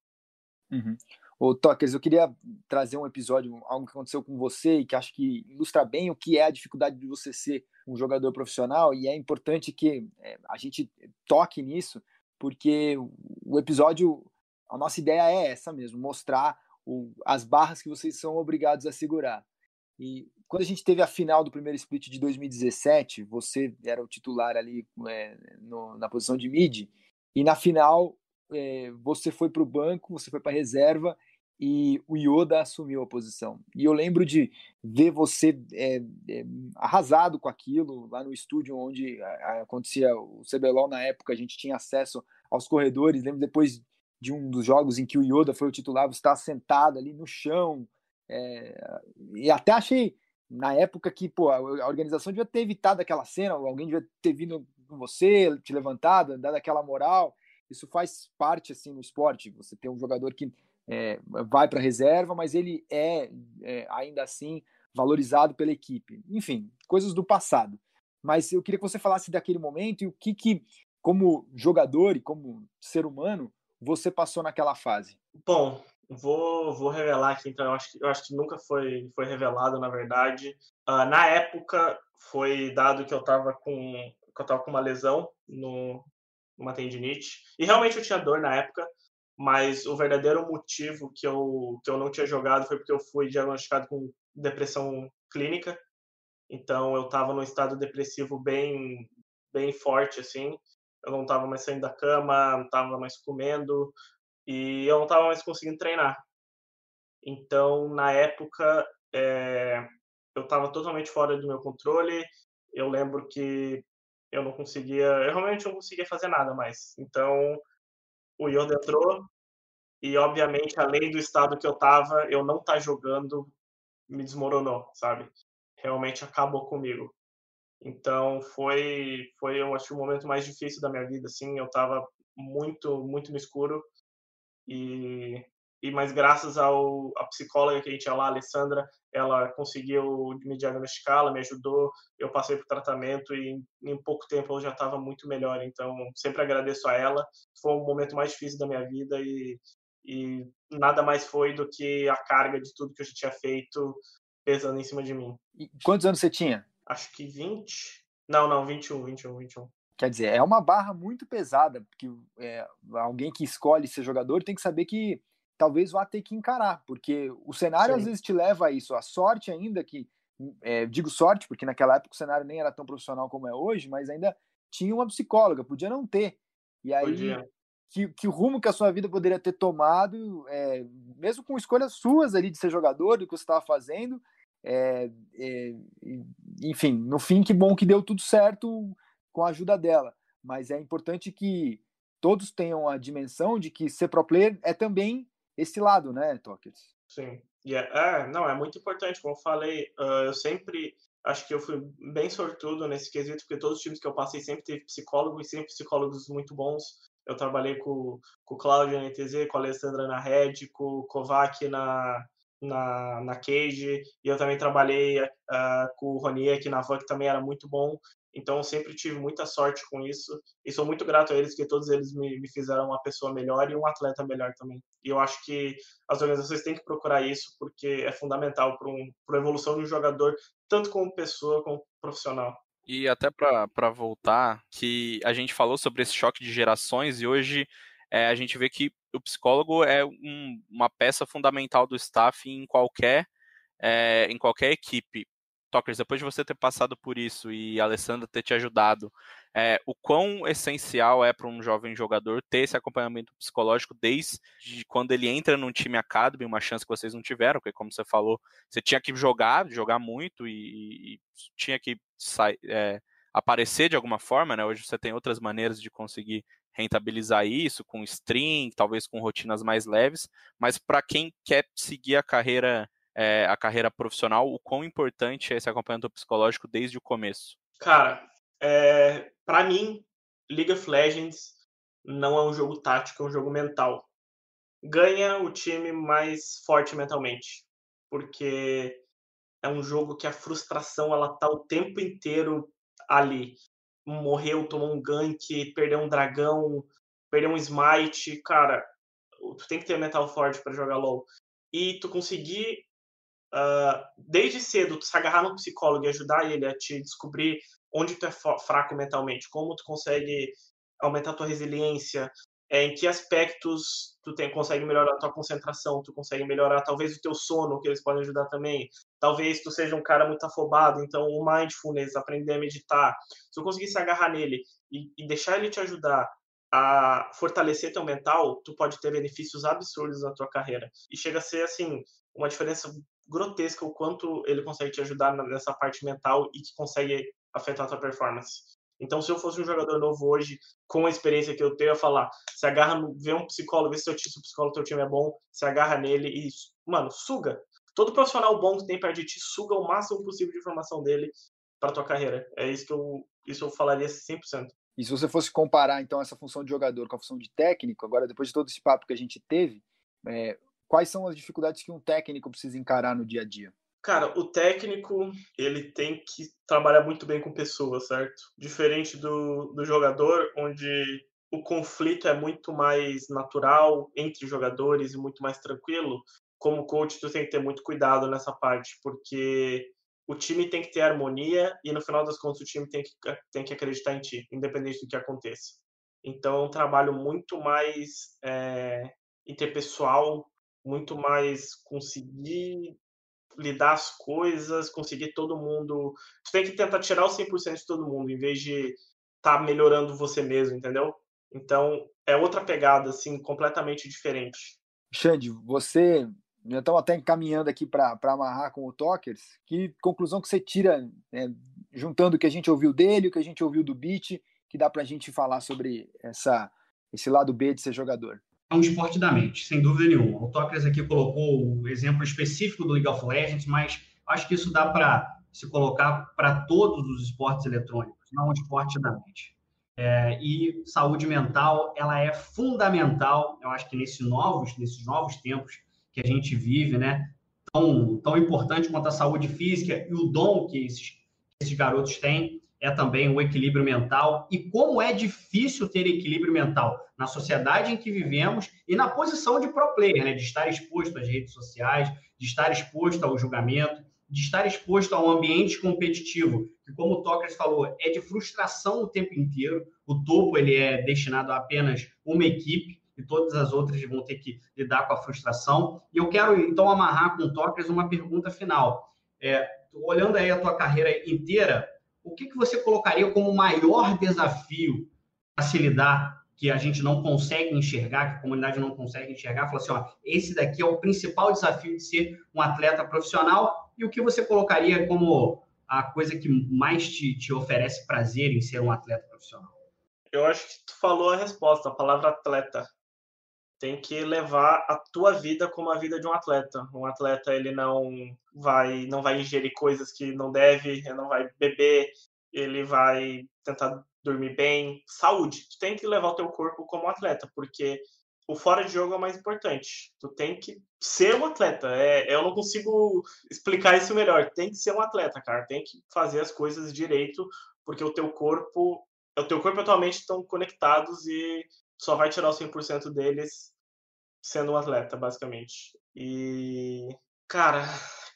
Uhum. Ô, Tokers, eu queria trazer um episódio, algo que aconteceu com você e que acho que ilustra bem o que é a dificuldade de você ser um jogador profissional e é importante que é, a gente toque nisso, porque o episódio, a nossa ideia é essa mesmo, mostrar o, as barras que vocês são obrigados a segurar. E quando a gente teve a final do primeiro split de 2017, você era o titular ali é, no, na posição de mid, e na final é, você foi para o banco, você foi para a reserva e o Yoda assumiu a posição. E eu lembro de ver você é, é, arrasado com aquilo lá no estúdio onde acontecia o CBLOL na época, a gente tinha acesso aos corredores. Lembro depois de um dos jogos em que o Yoda foi o titular, você estava sentado ali no chão, é, e até achei na época que pô, a organização devia ter evitado aquela cena, alguém devia ter vindo com você, te levantado, dado aquela moral. Isso faz parte assim no esporte. Você tem um jogador que é, vai para reserva, mas ele é, é, ainda assim valorizado pela equipe. Enfim, coisas do passado. Mas eu queria que você falasse daquele momento e o que, que como jogador e como ser humano, você passou naquela fase. Bom, Vou, vou revelar aqui, então, eu acho, que, eu acho que nunca foi, foi revelado, na verdade. Uh, na época, foi dado que eu estava com, que eu tava com uma lesão no, numa tendinite. E realmente eu tinha dor na época, mas o verdadeiro motivo que eu, que eu não tinha jogado foi porque eu fui diagnosticado com depressão clínica. Então eu estava num estado depressivo bem, bem forte, assim. Eu não estava mais saindo da cama, não estava mais comendo, e eu não estava mais conseguindo treinar. Então, na época, é, eu estava totalmente fora do meu controle. Eu lembro que eu não conseguia, eu realmente não conseguia fazer nada mais. Então, o Yoda entrou e, obviamente, além do estado que eu estava, eu não tá jogando me desmoronou, sabe? Realmente acabou comigo. Então, foi, foi eu acho, o momento mais difícil da minha vida, assim. Eu estava muito, muito no escuro e, e mas graças ao a psicóloga que a gente tinha lá, a Alessandra, ela conseguiu me diagnosticar, ela me ajudou, eu passei por tratamento e em, pouco tempo eu já estava muito melhor. Então sempre agradeço a ela. Foi um momento mais difícil da minha vida e, e nada mais foi do que a carga de tudo que eu já tinha feito pesando em cima de mim. E quantos anos você tinha? Acho que 20. Não, não, 21, 21, 21. Quer dizer, é uma barra muito pesada, porque é, alguém que escolhe ser jogador tem que saber que talvez vá ter que encarar, porque o cenário Sim. às vezes te leva a isso. A sorte ainda que, é, digo sorte, porque naquela época o cenário nem era tão profissional como é hoje, mas ainda tinha uma psicóloga, podia não ter. E aí, que, que o rumo que a sua vida poderia ter tomado, é, mesmo com escolhas suas ali de ser jogador, do que você estava fazendo, é, é, enfim, no fim, que bom que deu tudo certo com a ajuda dela. Mas é importante que todos tenham a dimensão de que ser pro player é também esse lado, né, Tokers? Sim. Yeah. É, não, é muito importante. Como eu falei, uh, eu sempre acho que eu fui bem sortudo nesse quesito, porque todos os times que eu passei sempre teve psicólogos e sempre psicólogos muito bons. Eu trabalhei com, com o Cláudio na NTZ, com a Alessandra na Red, com o Kovac na, na, na Cage, e eu também trabalhei uh, com o Ronier aqui na Van, que também era muito bom. Então, sempre tive muita sorte com isso e sou muito grato a eles, porque todos eles me, me fizeram uma pessoa melhor e um atleta melhor também. E eu acho que as organizações têm que procurar isso, porque é fundamental para um, a evolução de um jogador, tanto como pessoa como profissional. E até para voltar, que a gente falou sobre esse choque de gerações e hoje é, a gente vê que o psicólogo é um, uma peça fundamental do staff em qualquer, é, em qualquer equipe Tokers, depois de você ter passado por isso e a Alessandra ter te ajudado, é, o quão essencial é para um jovem jogador ter esse acompanhamento psicológico desde quando ele entra num time academy, uma chance que vocês não tiveram, porque como você falou, você tinha que jogar, jogar muito e, e tinha que é, aparecer de alguma forma, né? Hoje você tem outras maneiras de conseguir rentabilizar isso, com stream, talvez com rotinas mais leves, mas para quem quer seguir a carreira é, a carreira profissional, o quão importante é esse acompanhamento psicológico desde o começo? Cara, é, para mim, League of Legends não é um jogo tático, é um jogo mental. Ganha o time mais forte mentalmente, porque é um jogo que a frustração ela tá o tempo inteiro ali. Morreu, tomou um gank, perdeu um dragão, perdeu um smite, cara, tu tem que ter mental forte para jogar LoL. E tu conseguir uh, desde cedo tu se agarrar no psicólogo e ajudar ele a te descobrir onde tu é fraco mentalmente, como tu consegue aumentar tua resiliência, é, em que aspectos tu tem, consegue melhorar a tua concentração, tu consegue melhorar talvez o teu sono, que eles podem ajudar também. Talvez tu seja um cara muito afobado, então o mindfulness, aprender a meditar. Se tu conseguir se agarrar nele e, e deixar ele te ajudar a fortalecer teu mental, tu pode ter benefícios absurdos na tua carreira. E chega a ser assim, uma diferença grotesca o quanto ele consegue te ajudar nessa parte mental e que consegue afetar a tua performance. Então, se eu fosse um jogador novo hoje, com a experiência que eu tenho, eu ia falar, se agarra, vê um psicólogo, vê se, se o psicólogo do teu time é bom, se agarra nele e, mano, suga. Todo profissional bom que tem perto de ti, suga o máximo possível de informação dele para tua carreira. É isso que eu, isso eu falaria 100%. E se você fosse comparar, então, essa função de jogador com a função de técnico, agora, depois de todo esse papo que a gente teve, é, quais são as dificuldades que um técnico precisa encarar no dia a dia? Cara, o técnico, ele tem que trabalhar muito bem com pessoas, certo? Diferente do, do jogador, onde o conflito é muito mais natural entre jogadores e muito mais tranquilo, como coach, tu tem que ter muito cuidado nessa parte, porque o time tem que ter harmonia e no final das contas o time tem que, tem que acreditar em ti, independente do que aconteça. Então, é um trabalho muito mais é, interpessoal, muito mais conseguir lidar as coisas, conseguir todo mundo. Tu tem que tentar tirar os 100% de todo mundo, em vez de estar tá melhorando você mesmo, entendeu? Então, é outra pegada, assim, completamente diferente. Xande, você. Já estamos até encaminhando aqui para amarrar com o Talkers. Que conclusão que você tira, né, juntando o que a gente ouviu dele, o que a gente ouviu do Beat, que dá para a gente falar sobre essa, esse lado B de ser jogador? É um esporte da mente, sem dúvida nenhuma. O Tokers aqui colocou o exemplo específico do League of Legends, mas acho que isso dá para se colocar para todos os esportes eletrônicos, não é um esporte da mente. É, e saúde mental, ela é fundamental, eu acho que nesses novos, nesses novos tempos que a gente vive, né? Tão, tão importante quanto a saúde física e o dom que esses, esses garotos têm é também o equilíbrio mental e como é difícil ter equilíbrio mental na sociedade em que vivemos e na posição de pro player, né? de estar exposto às redes sociais, de estar exposto ao julgamento, de estar exposto a um ambiente competitivo, que como o Tokers falou, é de frustração o tempo inteiro. O topo ele é destinado a apenas uma equipe e todas as outras vão ter que lidar com a frustração. E eu quero então amarrar com o Tokers uma pergunta final. É, olhando aí a tua carreira inteira, o que, que você colocaria como maior desafio a se lidar que a gente não consegue enxergar, que a comunidade não consegue enxergar, fala assim, ó, esse daqui é o principal desafio de ser um atleta profissional e o que você colocaria como a coisa que mais te, te oferece prazer em ser um atleta profissional? Eu acho que tu falou a resposta, a palavra atleta tem que levar a tua vida como a vida de um atleta. Um atleta ele não vai não vai ingerir coisas que não deve, ele não vai beber, ele vai tentar dormir bem, saúde. Tu tem que levar o teu corpo como atleta, porque o fora de jogo é o mais importante. Tu tem que ser um atleta. É, eu não consigo explicar isso melhor. Tem que ser um atleta, cara. Tem que fazer as coisas direito, porque o teu corpo, o teu corpo atualmente estão conectados e só vai tirar o 100% deles sendo um atleta, basicamente. E, cara,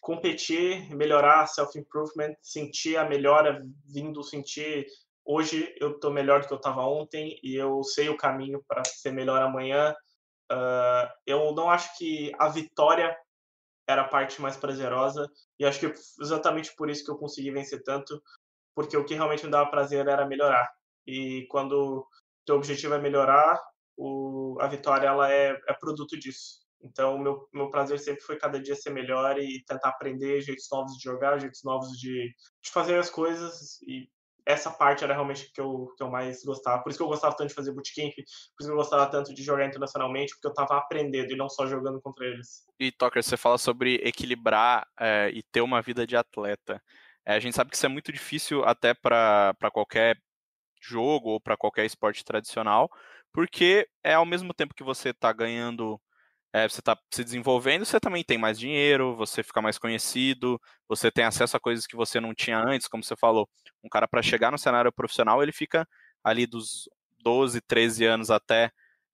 competir, melhorar, self-improvement, sentir a melhora vindo, sentir. Hoje eu estou melhor do que eu estava ontem e eu sei o caminho para ser melhor amanhã. Uh, eu não acho que a vitória era a parte mais prazerosa. E acho que exatamente por isso que eu consegui vencer tanto, porque o que realmente me dava prazer era melhorar. E quando teu objetivo é melhorar, o, a vitória ela é, é produto disso. Então, meu, meu prazer sempre foi cada dia ser melhor e tentar aprender jeitos novos de jogar, jeitos novos de, de fazer as coisas. E essa parte era realmente que eu, que eu mais gostava. Por isso que eu gostava tanto de fazer bootcamp, por isso que eu gostava tanto de jogar internacionalmente, porque eu estava aprendendo e não só jogando contra eles. E, Toker, você fala sobre equilibrar é, e ter uma vida de atleta. É, a gente sabe que isso é muito difícil até para qualquer jogo ou para qualquer esporte tradicional, porque é ao mesmo tempo que você está ganhando é, você está se desenvolvendo, você também tem mais dinheiro, você fica mais conhecido, você tem acesso a coisas que você não tinha antes, como você falou. Um cara para chegar no cenário profissional, ele fica ali dos 12, 13 anos até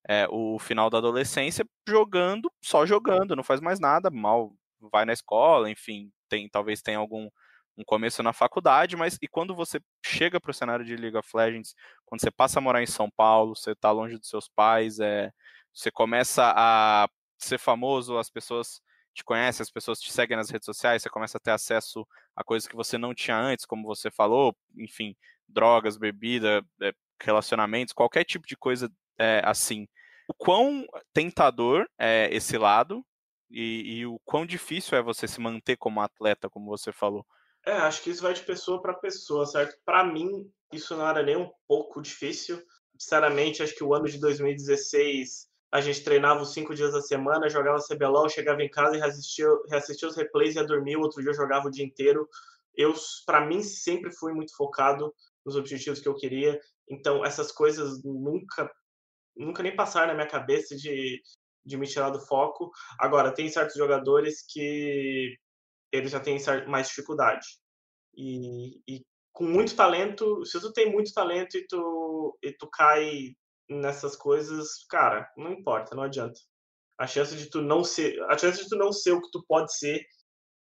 é, o final da adolescência jogando, só jogando, não faz mais nada, mal vai na escola, enfim, tem talvez tenha algum um começo na faculdade, mas e quando você chega para o cenário de League of Legends, quando você passa a morar em São Paulo, você está longe dos seus pais, é, você começa a ser famoso, as pessoas te conhecem, as pessoas te seguem nas redes sociais, você começa a ter acesso a coisas que você não tinha antes, como você falou, enfim, drogas, bebida, eh, relacionamentos, qualquer tipo de coisa é, assim. O quão tentador é esse lado e, e o quão difícil é você se manter como atleta, como você falou? É, acho que isso vai de pessoa para pessoa, certo? Para mim, isso não era nem um pouco difícil. Sinceramente, acho que o ano de 2016 a gente treinava os cinco dias da semana, jogava CBLOL, chegava em casa e reassistia, reassistia os replays e ia dormir, o outro dia jogava o dia inteiro. Eu, para mim, sempre fui muito focado nos objetivos que eu queria, então essas coisas nunca nunca nem passaram na minha cabeça de, de me tirar do foco. Agora, tem certos jogadores que eles já têm mais dificuldade. E, e com muito talento, se tu tem muito talento e tu, e tu cai nessas coisas, cara, não importa, não adianta. A chance de tu não ser, a chance de tu não ser o que tu pode ser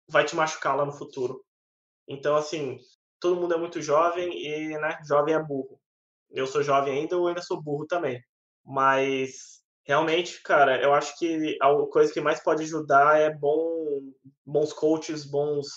vai te machucar lá no futuro. Então, assim, todo mundo é muito jovem e, né, jovem é burro. Eu sou jovem ainda, eu ainda sou burro também. Mas realmente, cara, eu acho que a coisa que mais pode ajudar é bom, bons coaches, bons,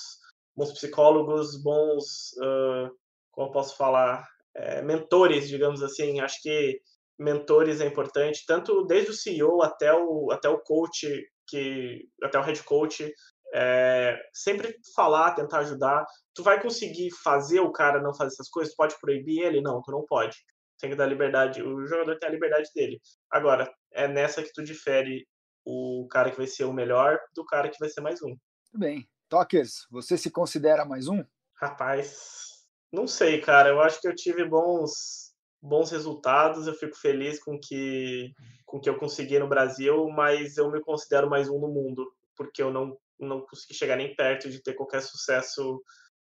bons psicólogos, bons, uh, como eu posso falar, é, mentores, digamos assim. Acho que mentores é importante, tanto desde o CEO até o, até o coach, que, até o head coach, é, sempre falar, tentar ajudar. Tu vai conseguir fazer o cara não fazer essas coisas? Tu pode proibir ele? Não, tu não pode. Tem que dar liberdade. O jogador tem a liberdade dele. Agora, é nessa que tu difere o cara que vai ser o melhor do cara que vai ser mais um. Muito bem. Tokers, você se considera mais um? Rapaz, não sei, cara. Eu acho que eu tive bons bons resultados, eu fico feliz com que com que eu consegui no Brasil, mas eu me considero mais um no mundo, porque eu não não consegui chegar nem perto de ter qualquer sucesso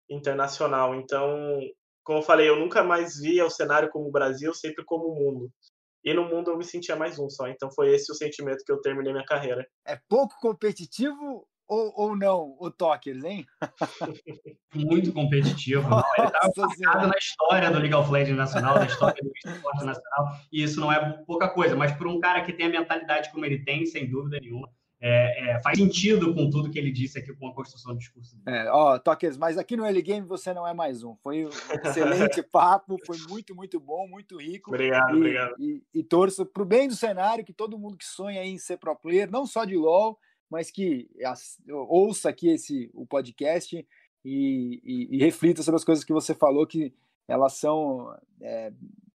internacional. Então, como eu falei, eu nunca mais via o cenário como o Brasil, sempre como o mundo. E no mundo eu me sentia mais um só. Então foi esse o sentimento que eu terminei minha carreira. É pouco competitivo ou, ou não, o Tokers, hein? Muito competitivo. Não, ele estava marcado na história do League of Legends nacional, na história do esporte nacional, e isso não é pouca coisa, mas para um cara que tem a mentalidade como ele tem, sem dúvida nenhuma, é, é, faz sentido com tudo que ele disse aqui com a construção do discurso. É, ó, Tokers, mas aqui no Early Game você não é mais um. Foi um excelente papo, foi muito, muito bom, muito rico. Obrigado, e, obrigado. E, e torço para o bem do cenário, que todo mundo que sonha em ser pro player, não só de LoL, mas que ouça aqui esse o podcast e, e, e, reflita sobre as coisas que você falou, que elas são é,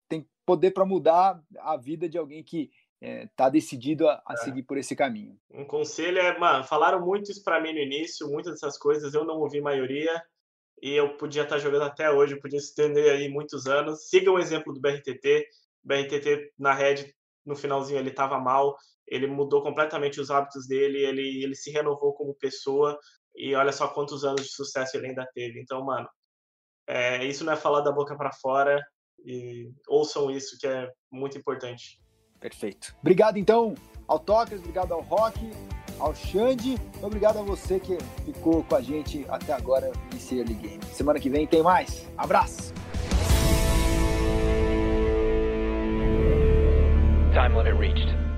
tem poder para mudar a vida de alguém que está é, decidido a, a é. seguir por esse caminho. Um conselho é, mano, falaram muito isso para mim no início, muitas dessas coisas eu não ouvi maioria e eu podia estar tá jogando até hoje, podia se estender aí muitos anos. Siga o exemplo do BRTT. O BRTT na rede no finalzinho ele estava mal, ele mudou completamente os hábitos dele, ele, ele se renovou como pessoa e olha só quantos anos de sucesso ele ainda teve. Então, mano, é, isso não é falar da boca para fora e ouçam isso que é muito importante. Perfeito. Obrigado então ao Tokers, obrigado ao Rock, ao Xande, obrigado a você que ficou com a gente até agora nesse Early Game. Semana que vem tem mais. Abraço! Time limit reached.